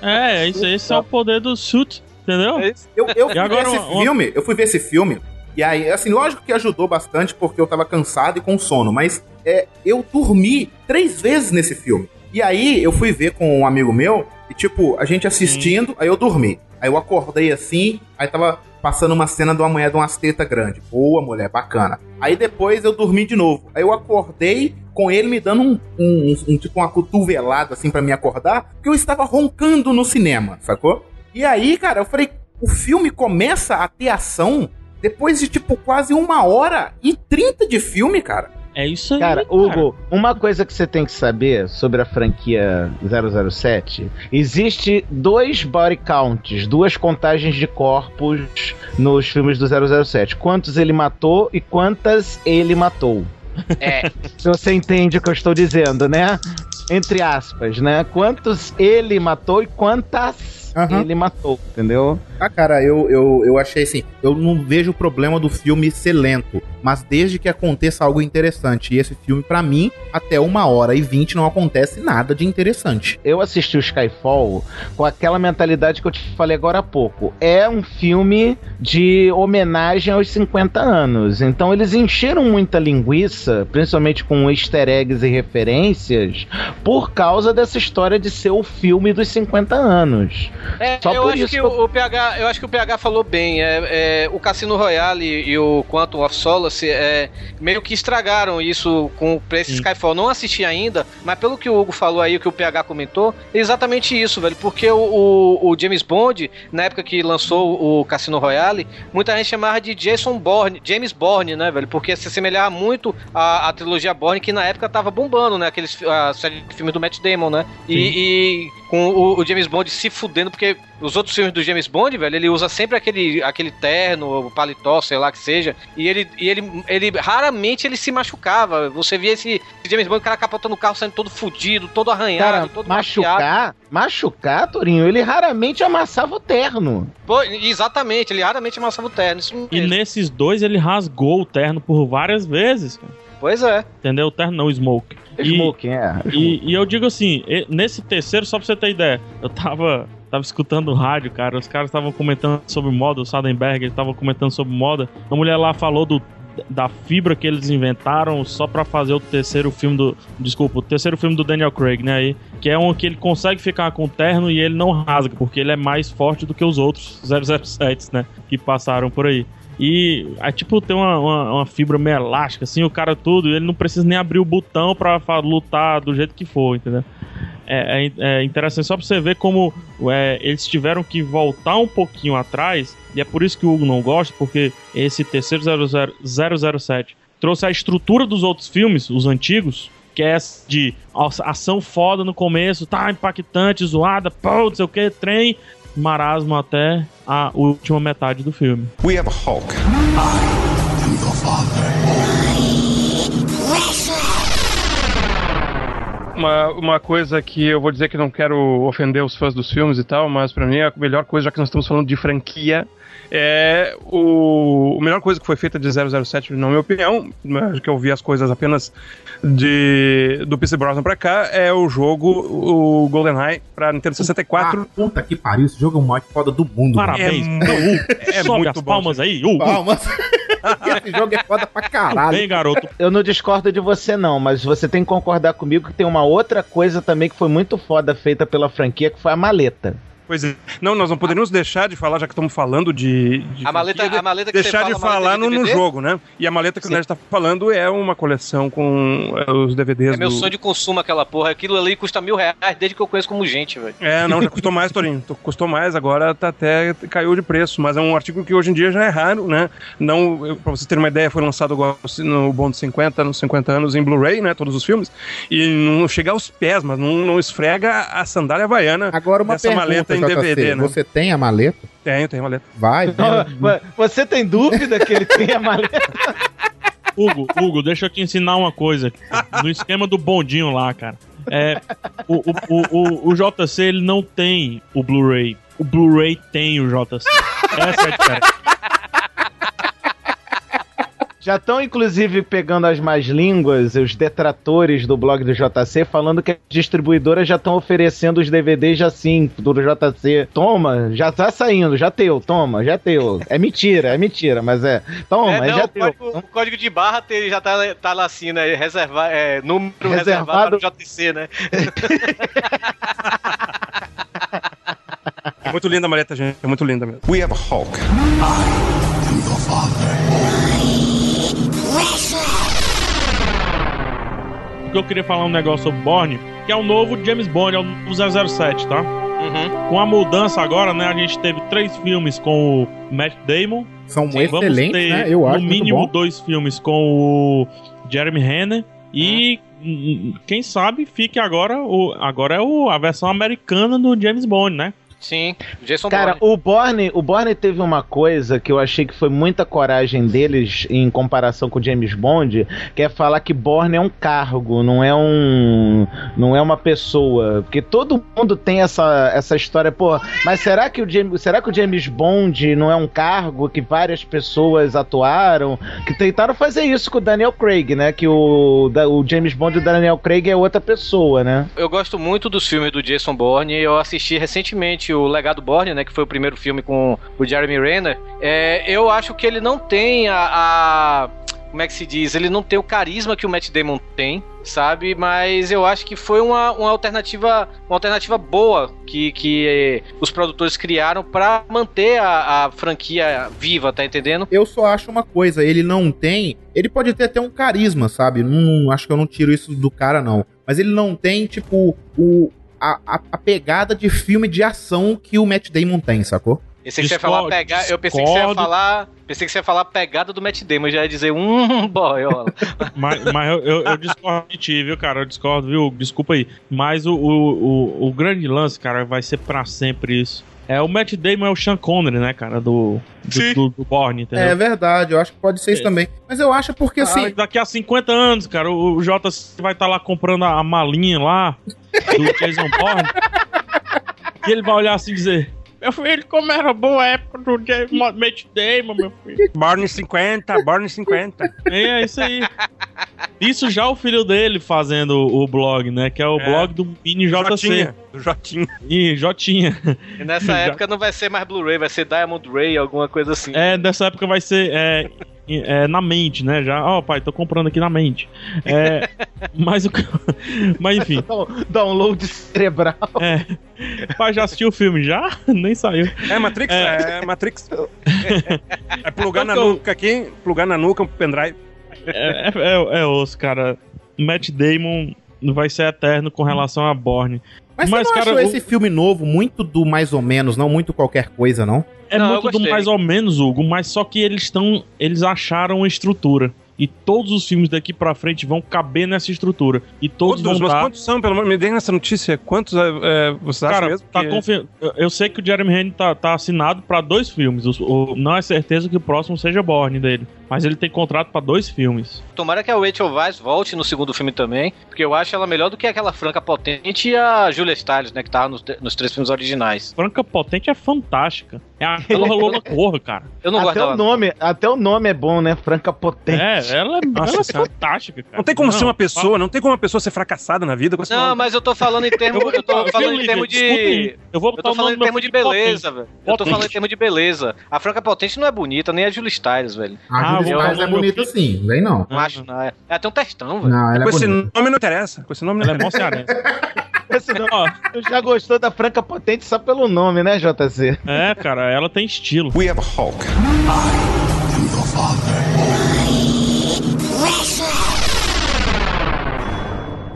É, esse, esse é o poder do suit, entendeu? É. Eu, eu fui agora ver esse uma- filme, eu fui ver esse filme, e aí, assim, lógico que ajudou bastante porque eu tava cansado e com sono, mas é, eu dormi três vezes nesse filme. E aí eu fui ver com um amigo meu, e tipo, a gente assistindo, aí eu dormi. Aí eu acordei assim, aí tava passando uma cena de uma mulher de umas tetas grande. Boa, mulher, bacana. Aí depois eu dormi de novo. Aí eu acordei com ele me dando um, um- um- tipo uma cotovelada assim pra me acordar, porque eu estava roncando no cinema, sacou? E aí, cara, eu falei, o filme começa a ter ação depois de tipo quase uma hora e trinta de filme, cara. É isso aí. Cara, Hugo, uma coisa que você tem que saber sobre a franquia 007, existe dois body counts, duas contagens de corpos nos filmes do 007. Quantos ele matou e quantas ele matou. É. Se você entende o que eu estou dizendo, né? Entre aspas, né? Quantos ele matou e quantas Aham. ele matou, entendeu? Ah, cara, eu, eu, eu achei assim. Eu não vejo o problema do filme ser lento, mas desde que aconteça algo interessante. E esse filme, pra mim, até uma hora e vinte não acontece nada de interessante. Eu assisti o Skyfall com aquela mentalidade que eu te falei agora há pouco. É um filme de homenagem aos 50 anos. Então eles encheram muita linguiça, principalmente com easter eggs e referências, por causa dessa história de ser o filme dos 50 anos. É, Só eu por acho isso que que eu- o, o PH, eu acho que o PH falou bem. É, é, o Cassino Royale e, o Quantum of Solace é, meio que estragaram isso com pra esse Skyfall. Não assisti ainda, mas pelo que o Hugo falou aí, o que o PH comentou, é exatamente isso, velho. Porque o, o- o James Bond, na época que lançou o Cassino Royale, muita gente chamava de Jason Bourne, James Bourne, né, velho? Porque se assemelhava muito à, à trilogia Bourne, que na época tava bombando, né? Aqueles a série de filmes do Matt Damon, né? E, e com o, o James Bond se fudendo, porque os outros filmes do James Bond velho, ele usa sempre aquele, aquele terno, paletó, sei lá que seja, e ele, e ele, ele raramente ele se machucava. Você via esse, esse James Bond, o cara capotando o carro, saindo todo fudido, todo arranhado, Cara, todo machucado. machucar, machucar, Torinho, ele raramente amassava o terno. Pô, exatamente, ele raramente amassava o terno. Isso E nesses dois ele rasgou o terno por várias vezes. cara. Pois é. Entendeu? O terno não, o Smoke. Smoking, é. E, e eu digo assim, e- nesse terceiro, só pra você ter ideia, eu tava, tava escutando rádio, cara, os caras estavam comentando sobre moda, o Sadenberg, ele tava comentando sobre moda. A mulher lá falou do da fibra que eles inventaram só pra fazer o terceiro filme do. Desculpa, o terceiro filme do Daniel Craig, né? Aí, que é um que ele consegue ficar com o terno e ele não rasga, porque ele é mais forte do que os outros 007, né? Que passaram por aí. E é tipo tem uma, uma, uma fibra meio elástica, assim, o cara tudo, ele não precisa nem abrir o botão pra fa- lutar do jeito que for, entendeu? É, é- é interessante só pra você ver como é, eles tiveram que voltar um pouquinho atrás, e é por isso que o Hugo não gosta, porque esse terceiro 00 007 trouxe a estrutura dos outros filmes, os antigos, que é de ação foda no começo, tá impactante, zoada, pô, não sei o que, trem, marasmo até a última metade do filme. We have a Hulk. Uma, uma coisa que eu vou dizer que não quero ofender os fãs dos filmes e tal, mas pra mim a melhor coisa, já que nós estamos falando de franquia, é o, a melhor coisa que foi feita de 007, na minha opinião, mas que eu vi as coisas apenas de do PC Brosnan pra cá, é o jogo, o GoldenEye pra Nintendo 64. Ah, puta que pariu, esse jogo é o mais foda do mundo. Parabéns. Então, uh, é sobe muito as bom, palmas aí. Uh, uh. Palmas. esse jogo é foda pra caralho. Bem, garoto. Eu não discordo de você, não, mas você tem que concordar comigo que tem uma outra coisa também que foi muito foda feita pela franquia, que foi a maleta. Pois é. Não, nós não poderíamos deixar de falar, já que estamos falando de. de A maleta, franquia, a maleta que deixar você de fala, a falar no, de no jogo, né? E a maleta que o Nerd está falando é uma coleção com é, os DVDs É meu do... sonho de consumo aquela porra. Aquilo ali custa mil reais desde que eu conheço como gente, velho. É, não, já custou mais, Torinho. Custou mais, agora tá até caiu de preço. Mas é um artigo que hoje em dia já é raro, né? Não, pra vocês terem uma ideia, foi lançado agora no Bond 50, nos 50 anos, em Blu-ray, né? Todos os filmes. E não chega aos pés, mas não, não esfrega a sandália havaiana Agora uma dessa pergunta, maleta JC, DVD, né? Você tem a maleta? Tenho, tenho maleta. Vai, vai. Você tem dúvida que ele tem a maleta? Hugo, Hugo, deixa eu te ensinar uma coisa. No esquema do bondinho lá, cara. É, o, o, o, o, o JC ele não tem o Blu-ray. O Blu-ray tem o JC. Essa é a diferença. Já estão, inclusive, pegando as más línguas, os detratores do blog do JC, falando que as distribuidoras já estão oferecendo os DVDs assim, do JC. Toma, já tá saindo, já teu, toma, já teu. É mentira, é mentira, mas é. Toma, é, não, já o, teu. código, o código de barra tem- já tá, tá lá assim, né? Reserva, é, número Reservado. reservado para o JTC, né? É muito linda a maleta, gente. É muito linda mesmo. We have a Hulk. Porque eu queria falar um negócio sobre Borne, que é o novo James Bond, é o novo 007, tá? Uhum. Com a mudança agora, né? A gente teve três filmes com o Matt Damon. São Vamos excelentes, ter, né? Eu acho no muito mínimo bom. dois filmes com o Jeremy Renner e hum, quem sabe fique agora o agora é o, a versão americana do James Bond, né? Sim, Jason Cara, Bourne. o Borne, o Borne teve uma coisa que eu achei que foi muita coragem deles em comparação com o James Bond, que é falar que Borne é um cargo, não é um não é uma pessoa, porque todo mundo tem essa, essa história, pô, mas será que o James, será que o James Bond não é um cargo que várias pessoas atuaram, que tentaram fazer isso com o Daniel Craig, né, que o, o James Bond do Daniel Craig é outra pessoa, né? Eu gosto muito dos filmes do Jason Bourne. Eu assisti recentemente o Legado Bourne, né? Que foi o primeiro filme com o Jeremy Renner. É, eu acho que ele não tem a, a- Como é que se diz? Ele não tem o carisma que o Matt Damon tem, sabe? Mas eu acho que foi uma, uma alternativa uma alternativa boa que, que eh, os produtores criaram pra manter a, a franquia viva, tá entendendo? Eu só acho uma coisa, ele não tem. Ele pode ter até um carisma, sabe? Não, acho que eu não tiro isso do cara, não. Mas ele não tem, tipo, o, a, a, a pegada de filme de ação que o Matt Damon tem, sacou? Pensei que você ia falar pegar, eu pensei que você ia falar, pensei que você ia falar pegada do Matt Damon, já ia dizer um boiola. Mas, mas eu, eu, eu discordo de ti, viu, cara? Eu discordo, viu? Desculpa aí. Mas o, o, o, o grande lance, cara, vai ser pra sempre isso. É, o Matt Damon é o Sean Connery, né, cara, do, do, do, do Bourne, entendeu? É verdade, eu acho que pode ser isso É. também. Mas eu acho porque Ah, assim. daqui a 50 anos, cara, o, o Jota vai estar lá comprando a, a malinha lá do Jason Bourne. e ele vai olhar assim e dizer: Meu filho, como era boa a época do Jason Matt Damon, meu filho. Born 50, Born 50. É, é isso aí. Isso já o filho dele fazendo o blog, né? Que é o É. blog do Mini JC. Jotinha, do Jotinha. Ih, Jotinha. E nessa época não vai ser mais Blu-ray, vai ser Diamond Ray, alguma coisa assim. É, dessa época vai ser é, é, na mente, né? Já, ó, pai, tô comprando aqui na mente. É, mas, o que- mas enfim. Download cerebral. É. Pai, já assistiu o filme? Já? Nem saiu. É Matrix? É. É, Matrix. É plugar na Então que eu- nuca aqui, plugar na nuca, um pendrive. É, é, é osso, cara. Matt Damon vai ser eterno com relação a Borne. Mas, você não achou o- esse filme novo muito do mais ou menos, não muito qualquer coisa, não? É Não, eu muito do mais ou menos, Hugo, mas só que eles estão. Eles acharam a estrutura. E todos os filmes daqui pra frente vão caber nessa estrutura. E todos, Todos, vão mas estar. quantos são? Pelo menos me deem essa notícia. Quantos é, é, vocês acham Cara, mesmo? tá que- confi- eu sei que o Jeremy Renner tá, tá assinado pra dois filmes. O- o- não é certeza que o próximo seja Borne dele. Mas ele tem contrato pra dois filmes. Tomara que a Rachel Weisz volte no segundo filme também, porque eu acho ela melhor do que aquela Franca Potente e a Julia Stiles, né, que tava nos, nos três filmes originais. Franca Potente é fantástica. É a Lola Lola Corra, cara. Eu não gosto Até o dela. nome, até o nome é bom, né? Franca Potente. É, ela, Nossa, ela é fantástica, cara. Não tem como ser uma fala- pessoa, não tem como uma pessoa ser fracassada na vida Não, nome. mas eu tô falando em termos, vou eu tô falando em termos de. Eu vou Eu tô o falando em termos de beleza, velho. Eu tô falando em termos de beleza. A Franca Potente não é bonita, nem a Julia Stiles, velho. A Ah, vou falar é no meu sim, vem não. Não acho, não. É é até um textão, velho. Não, ela é com esse bonita. nome não interessa. Com esse nome não Ela é mó interessa. cearense. Esse nome- Ó, Tu já gostou da Franca Potente só pelo nome, né, JC? é, cara, ela tem estilo. We have a Hulk.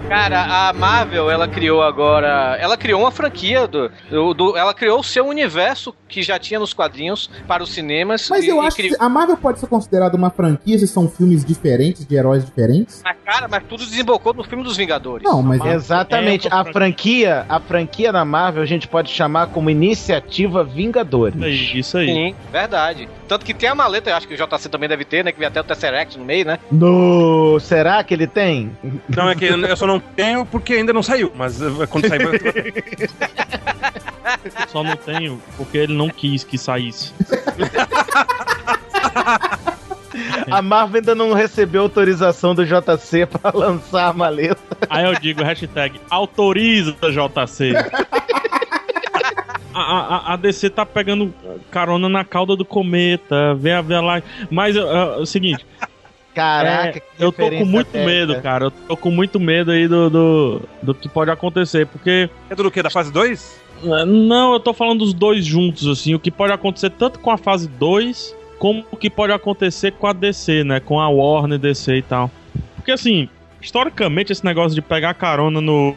Cara, a Marvel, ela criou agora. Ela criou uma franquia do, do, do- Ela criou o seu universo que já tinha nos quadrinhos para os cinemas. Mas e- eu acho criou- que a Marvel pode ser considerada uma franquia se são filmes diferentes, de heróis diferentes. Mas, cara, mas tudo desembocou no filme dos Vingadores. Não, mas Marvel Exatamente. é A franquia, a franquia da Marvel a gente pode chamar como Iniciativa Vingadores. É Isso aí. Sim, verdade. Tanto que tem a maleta, eu acho que o JC também deve ter, né? Que vem até o Tesseract no meio, né? No, será que ele tem? Não, é que eu só não tenho porque ainda não saiu. Mas eh, quando sair, vai- Só não tenho porque ele não quis que saísse. A Marvel ainda não recebeu autorização do JC pra lançar a maleta. Aí eu digo hashtag autoriza JC. A, a- a DC tá pegando carona na cauda do cometa, vê a lá. Mas ah, é o seguinte, Caraca, é, que eu tô com muito técnica. medo, cara. Eu tô com muito medo aí do, do, do que pode acontecer, porque. é do que? Da fase 2? eh, Não, eu tô falando dos dois juntos, assim. O que pode acontecer tanto com a fase 2, como o que pode acontecer com a DC, né? Com a Warner DC e tal. Porque assim, historicamente, esse negócio de pegar carona no,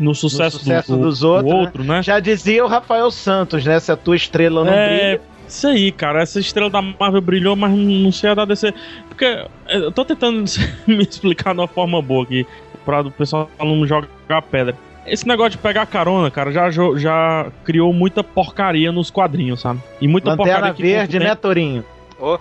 no sucesso, No sucesso do, do- dos do outros, né? outro, né? Já dizia o Rafael Santos, né? Se a tua estrela não É, brilha. isso aí, cara. Essa estrela da Marvel brilhou, mas não sei a da DC. Porque eu tô tentando me explicar de uma forma boa aqui, pra o pessoal não jogar pedra. Esse negócio de pegar carona, cara, já, já criou muita porcaria nos quadrinhos, sabe? E muita Lanterna porcaria o verde, né, Torinho?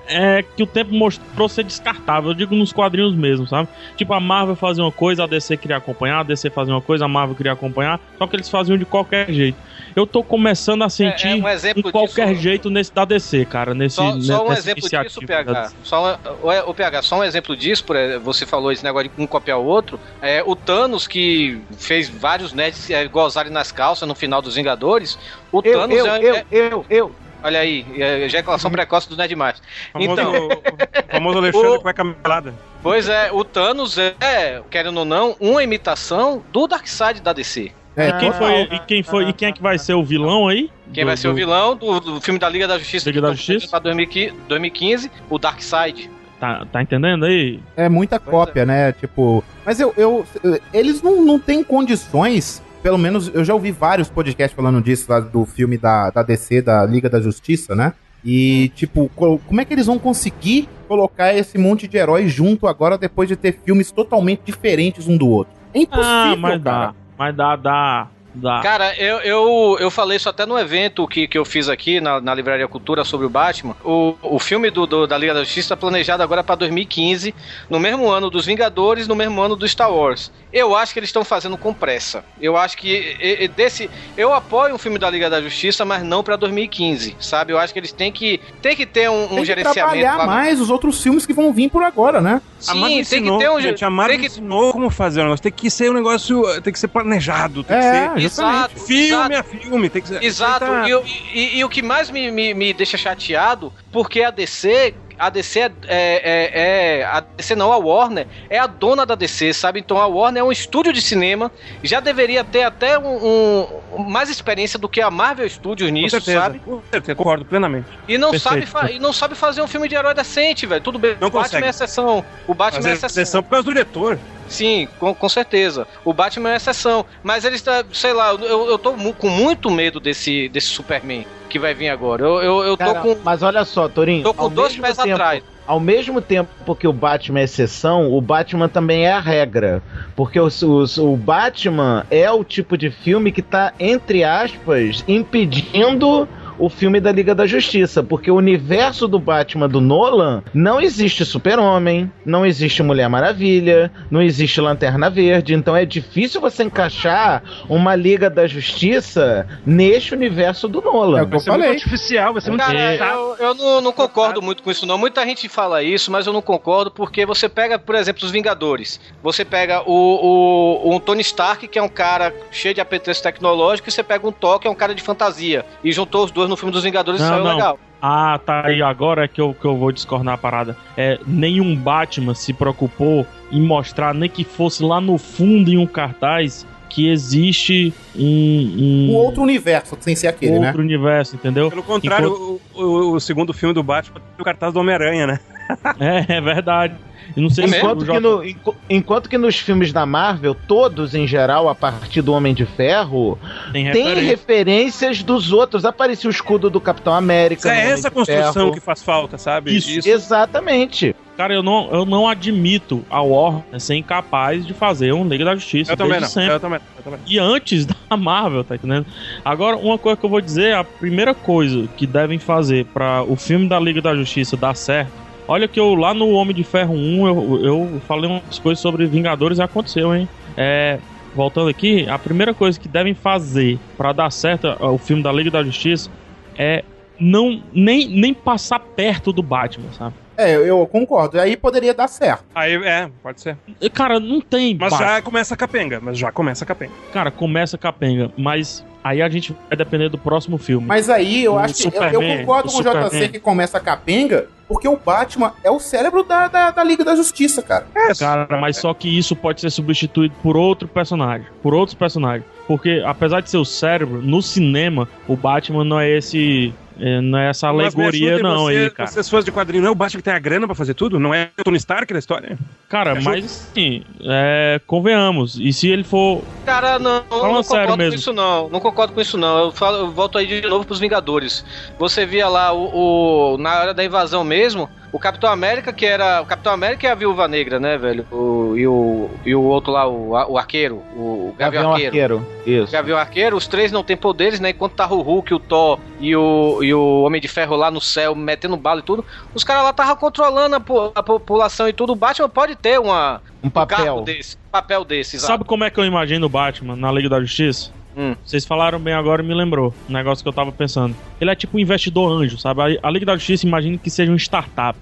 É que o tempo mostrou ser descartável. Eu digo nos quadrinhos mesmo, sabe? Tipo, a Marvel fazia uma coisa, a DC queria acompanhar, a DC fazia uma coisa, a Marvel queria acompanhar, só que eles faziam de qualquer jeito. Eu tô começando a sentir É, um exemplo de qualquer disso- jeito nesse da DC, cara. Nesse, Só, só um nessa exemplo disso, PH. Só, um- o PH, só um exemplo disso, por você falou esse negócio de um copiar o outro. É, o Thanos, que fez vários nerds é, gozarem nas calças no final dos Vingadores. O Eu, Thanos eu, é, eu, é- eu, eu. Olha aí, é, ejaculação precoce do Mais. Famoso, Então, o famoso Alexandre O- Cueca Melada. pois é, o Thanos é, querendo ou não, uma imitação do Darkseid da DC. É, E quem foi, e quem foi, e quem é que vai ser o vilão aí? Quem Do- vai ser o vilão do, do filme da Liga da Justiça Liga da tá Justiça? pra 2015, 2015, o Darkseid. Tá, tá entendendo aí? É muita Pois cópia, né? Tipo. Mas eu. eu eles não, não têm condições. Pelo menos eu já ouvi vários podcasts falando disso, lá do filme da, da DC, da Liga da Justiça, né? E, tipo, co- como é que eles vão conseguir colocar esse monte de heróis junto agora depois de ter filmes totalmente diferentes um do outro? É impossível, Ah, mas cara. dá. Mas dá, dá. Dá. Cara, eu, eu, eu falei isso até no evento que, que eu fiz aqui na, na Livraria Cultura sobre o Batman. O, o filme do, do- da Liga da Justiça está planejado agora para 2015, no mesmo ano dos Vingadores, no mesmo ano do Star Wars. Eu acho que eles estão fazendo com pressa. Eu acho que e- e desse. Eu apoio um filme da Liga da Justiça, mas não para 2015, sabe? Eu acho que eles têm que, tem que ter um, um Tem que gerenciamento. trabalhar mais os outros filmes que vão vir por agora, né? a Marvel ensinou, gente, a Marvel ensinou como fazer o negócio. Tem que ser um negócio, tem que ser planejado, tem É, que ser Exato, filme exato. a filme, tem que ser. Exato, e, o- e- e o que mais me, me, me deixa chateado, porque a DC. A DC é, é, é- A DC não, a Warner é a dona da DC, sabe? Então a Warner é um estúdio de cinema, já deveria ter até um, um- mais experiência do que a Marvel Studios Com nisso, certeza, sabe? com certeza, concordo plenamente. E não, Perfeito. sabe e não sabe fazer um filme de herói decente, velho. Tudo bem, Não o Batman consegue. é exceção. O Batman Fazer é exceção. exceção por causa do diretor. Sim, com, com certeza. O Batman é exceção. Mas eles, tá- sei lá, eu, eu tô com muito medo desse, desse Superman que vai vir agora. Eu, eu, eu tô Cara, com. Mas olha só, Torinho. Tô com dois pés tempo- atrás. Ao mesmo tempo que o Batman é exceção, o Batman também é a regra. Porque o, o, o Batman é o tipo de filme que tá, entre aspas, impedindo o filme da Liga da Justiça. Porque o universo do Batman do Nolan não existe Super-Homem, não existe Mulher Maravilha, não existe Lanterna Verde. Então é difícil você encaixar uma Liga da Justiça neste universo do Nolan. É o que eu falei. artificial, vai ser muito Cara, eu, eu não, não concordo muito com isso, não. Muita gente fala isso, mas eu não concordo porque você pega, por exemplo, os Vingadores. Você pega o, o, um Tony Stark, que é um cara cheio de apetrecho tecnológico, e você pega um Thor, que é um cara de fantasia. E juntou os dois no filme dos Vingadores Não, saiu não. legal. Ah, tá aí. Agora é que eu, que eu vou discordar a parada. É, nenhum Batman se preocupou em mostrar, nem que fosse lá no fundo em um cartaz, que existe um. um Um outro universo, sem ser aquele, né? outro universo, entendeu? Pelo contrário, Enquanto- o, o- o segundo filme do Batman tem o cartaz do Homem-Aranha, né? É, é verdade. Eu não sei se Enquanto que, no- enqu- enquanto que nos filmes da Marvel, todos em geral, a partir do Homem de Ferro, Tem tem referência. referências dos outros. Aparecia o escudo do Capitão América. É essa construção Ferro. que faz falta, sabe? Isso. Exatamente. Cara, eu não, eu não admito a Warner ser incapaz de fazer um Liga da Justiça. Eu também não. sempre. Eu também, eu também. E antes da Marvel, tá entendendo? Agora, uma coisa que eu vou dizer, a primeira coisa que devem fazer pra o filme da Liga da Justiça dar certo. Olha que eu lá no Homem de Ferro 1 eu, eu falei umas coisas sobre Vingadores e aconteceu, hein? É, voltando aqui, a primeira coisa que devem fazer pra dar certo o filme da Liga da Justiça é não nem, nem passar perto do Batman, sabe? É, eu, concordo. Aí poderia dar certo. Aí, é, pode ser. E, Cara, não tem Mas Batman. já começa a capenga, mas já começa a capenga. Cara, começa capenga, mas aí a gente vai depender do próximo filme. Mas aí eu O acho que. Eu, eu Superman, concordo o com o JC Superman. que começa a capenga, porque o Batman é o cérebro da, da, da Liga da Justiça, cara. Cara, mas só que isso pode ser substituído por outro personagem. Por outros personagens. Porque, apesar de ser o cérebro, no cinema, o Batman não é esse. É, Não é essa Mas alegoria, não, você, aí, cara. Vocês fãs de quadrinho, não é o Batman que tem a grana pra fazer tudo? Não é o Tony Stark da história? Cara, Me mas assim, é, convenhamos. E se ele for. Cara, não, Falando não concordo mesmo. com isso não. Não concordo com isso não. Eu, falo, eu volto aí de novo pros Vingadores. Você via lá o, o- na hora da invasão mesmo, o Capitão América que era o Capitão América e a Viúva Negra, né, velho? O- e o e o outro lá, o, o arqueiro, o Gavião, Gavião Arqueiro. Arqueiro. Isso. Gavião Arqueiro, os três não têm poderes, né? Enquanto tá o Hulk, o Thor e o, e o Homem de Ferro lá no céu, metendo bala e tudo, os caras lá estavam controlando a, po- a população e tudo. O Batman pode ter uma, Um papel. desse, papel desse, exato. Sabe como é que eu imagino o Batman na Liga da Justiça? Hum. Vocês falaram bem agora e me lembrou. Um negócio que eu tava pensando. Ele é tipo um investidor anjo, sabe? A, Liga da Justiça imagina que seja um startup.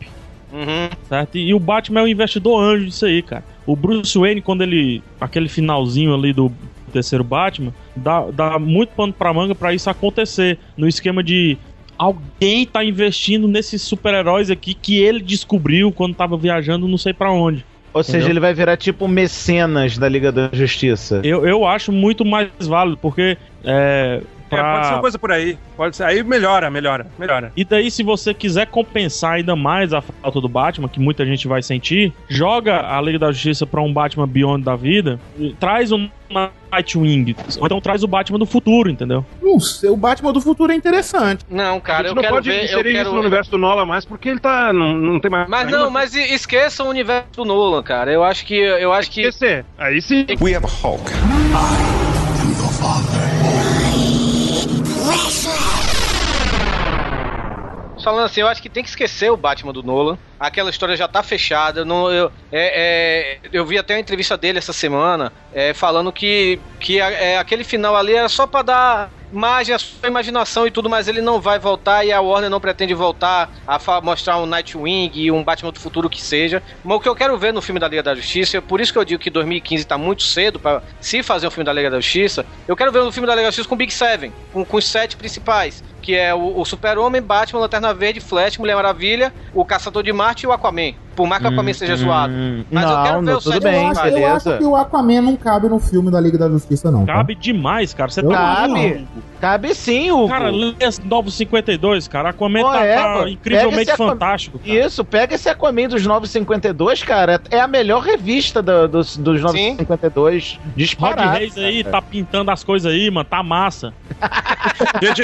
Uhum. Certo? E o Batman é o investidor anjo disso aí, cara. O Bruce Wayne, quando ele. aquele finalzinho ali do terceiro Batman, dá, dá muito pano pra manga pra isso acontecer. No esquema de. Alguém tá investindo nesses super-heróis aqui que ele descobriu quando tava viajando não sei pra onde. Ou seja, Entendeu? ele vai virar tipo mecenas da Liga da Justiça. Eu, eu acho muito mais válido, porque. É, pra- É, pode ser uma coisa por aí. Pode ser. Aí melhora, melhora, melhora. E daí, se você quiser compensar ainda mais a falta do Batman, que muita gente vai sentir, joga a Liga da Justiça pra um Batman Beyond da vida, traz um Nightwing, ou então traz o Batman do futuro, entendeu? Não sei, o Batman do futuro é interessante. Não, a cara, gente eu não quero pode ver. Eu quero... isso no universo do Nolan mais porque ele tá. Não, não tem mais. Mas não, mas e- esqueçam o universo do Nolan, cara. Eu acho que. Eu acho que. Esquecer. Aí sim. We have a Hulk. I falando assim, eu acho que tem que esquecer o Batman do Nolan. Aquela história já tá fechada. Não, eu, é, é, eu vi até uma entrevista dele essa semana é, falando que, que é, aquele final ali era só pra dar margem à sua imaginação e tudo, mas ele não vai voltar e a Warner não pretende voltar a mostrar um Nightwing e um Batman do futuro que seja. Mas o que eu quero ver no filme da Liga da Justiça, por isso que eu digo que 2015 tá muito cedo pra se fazer um filme da Liga da Justiça, eu quero ver um filme da Liga da Justiça com Big Seven, com, com os sete principais, que é o, o Super-Homem, Batman, Lanterna Verde, Flash, Mulher Maravilha, o Caçador de Marte e o Aquaman. Por mais que o Aquaman seja zoado. Mas eu quero ver os sete eu, acho, eu acho que o Aquaman não cabe no filme da Liga da Justiça, não. tá? Cabe demais, cara. Você Eu tá cabe. maluco. Cabe sim, Hugo. Cara, lê esse Novos 52, cara. Aquaman Pô, tá, é, tá incrivelmente Aquaman- fantástico. Isso, pega esse Aquaman dos 952, cara. É a melhor revista do- dos, dos 952. Rod Disparado. Reis aí tá pintando as coisas aí, mano. Tá massa. Gente,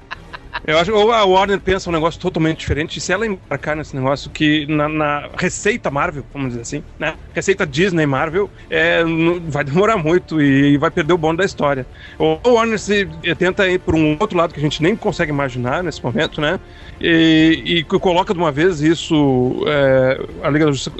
Eu acho ou a Warner pensa um negócio totalmente diferente. E se ela embarcar nesse negócio que na, na receita Marvel, vamos dizer assim, né? Receita Disney Marvel, é, não- vai demorar muito e vai perder o bonde da história. Ou a Warner se tenta ir por um outro lado que a gente nem consegue imaginar nesse momento, né? E, e coloca de uma vez isso é, a Liga da Justiça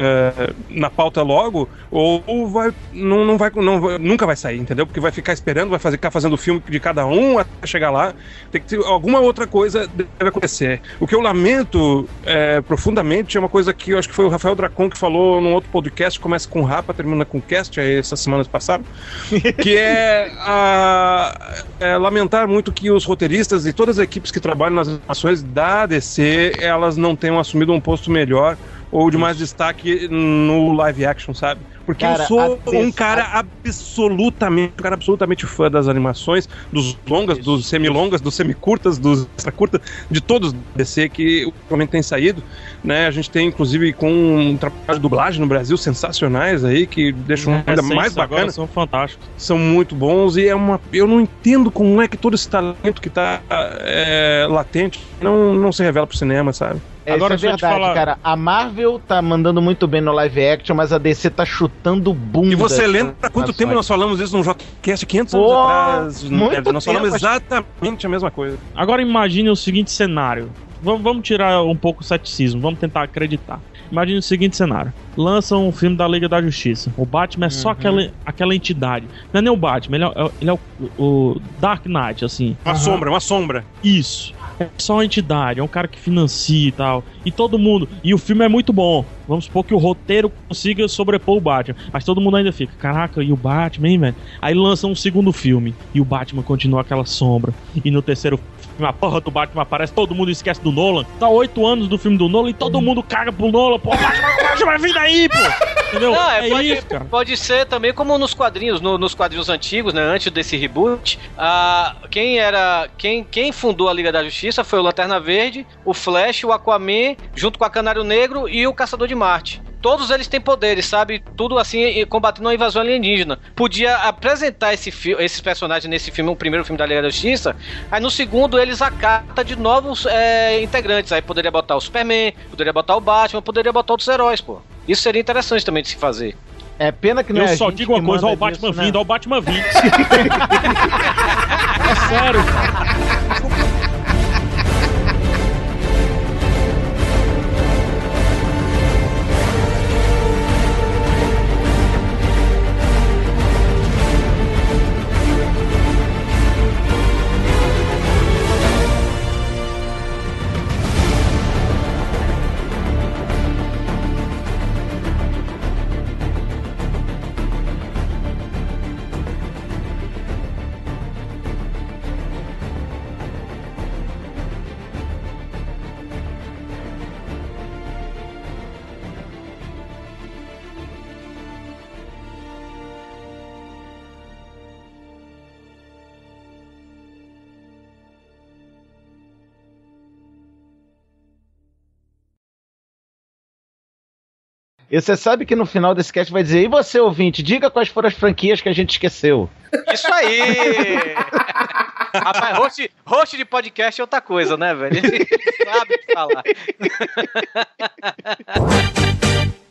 é, na pauta logo, ou vai não, não vai não nunca vai sair, entendeu? Porque vai ficar esperando, vai fazer, ficar fazendo o filme de cada um até chegar lá. Tem que alguma outra coisa deve acontecer. O que eu lamento é, profundamente é uma coisa que eu acho que foi o Rafael Dracon que falou num outro podcast, começa com Rapa, termina com Cast, aí essas semanas passaram, que é, a- é lamentar muito que os roteiristas e todas as equipes que trabalham nas animações da DC, elas não tenham assumido um posto melhor ou de mais destaque no live action, sabe? Porque Cara, eu sou um cara absolutamente, um cara absolutamente fã das animações, dos longas, dos semilongas, dos semicurtas, dos extra curtas, de todos do DC que ultimamente tem saído, né? A gente tem inclusive com um trabalho de dublagem no Brasil sensacionais aí que deixam É, ainda mais bacana. São fantásticos. São muito bons e é uma. Eu não entendo como é que todo esse talento que tá é, latente não, não se revela pro cinema, sabe? É, Agora, isso é verdade, cara. A Marvel tá mandando muito bem no live action, mas a DC tá chutando bunda. E você lembra quanto tempo nós falamos isso num JCast 500 anos Pô, atrás? muito nós falamos tempo. exatamente a mesma coisa. Agora imagine o seguinte cenário. Vamos, vamos tirar um pouco o ceticismo, vamos tentar acreditar. Imagine o seguinte cenário: lançam um filme da Liga da Justiça. O Batman é só aquela, aquela entidade. Não é nem o Batman, ele é, o- ele é o, o Dark Knight, assim. Uma sombra, uma sombra. Isso. É só uma entidade, é um cara que financia e tal. E todo mundo. E o filme é muito bom. Vamos supor que o roteiro consiga sobrepor o Batman. Mas todo mundo ainda fica, caraca, e o Batman, hein, velho? Aí lançam um segundo filme. E o Batman continua aquela sombra. E no terceiro filme, a porra do Batman aparece, todo mundo esquece do Nolan. Tá oito anos do filme do Nolan e todo mundo caga pro Nolan. Pô, Batman, Batman, vem daí, pô! Entendeu? Não, é, é pode, isso, cara. pode ser também como nos quadrinhos, no- nos quadrinhos antigos, né? Antes desse reboot, ah, quem era. Quem, quem fundou a Liga da Justiça foi o Lanterna Verde, o Flash, o Aquaman, junto com a Canário Negro e o Caçador de Marte. Todos eles têm poderes, sabe? Tudo assim, e combatendo uma invasão alienígena. Podia apresentar esse esses personagens nesse filme, o primeiro filme da Liga da Justiça. Aí no segundo eles acata de novos é, integrantes. Aí poderia botar o Superman, poderia botar o Batman, poderia botar outros heróis, pô. Isso seria interessante também de se fazer. É pena que não Eu é só digo uma coisa, ó, manda o Batman disso, né? vindo, ó, o Batman vindo. é sério, cara. E você sabe que no final desse cast vai dizer: e você, ouvinte, diga quais foram as franquias que a gente esqueceu. Isso aí! Rapaz, host, host de podcast é outra coisa, né, velho? A gente sabe falar.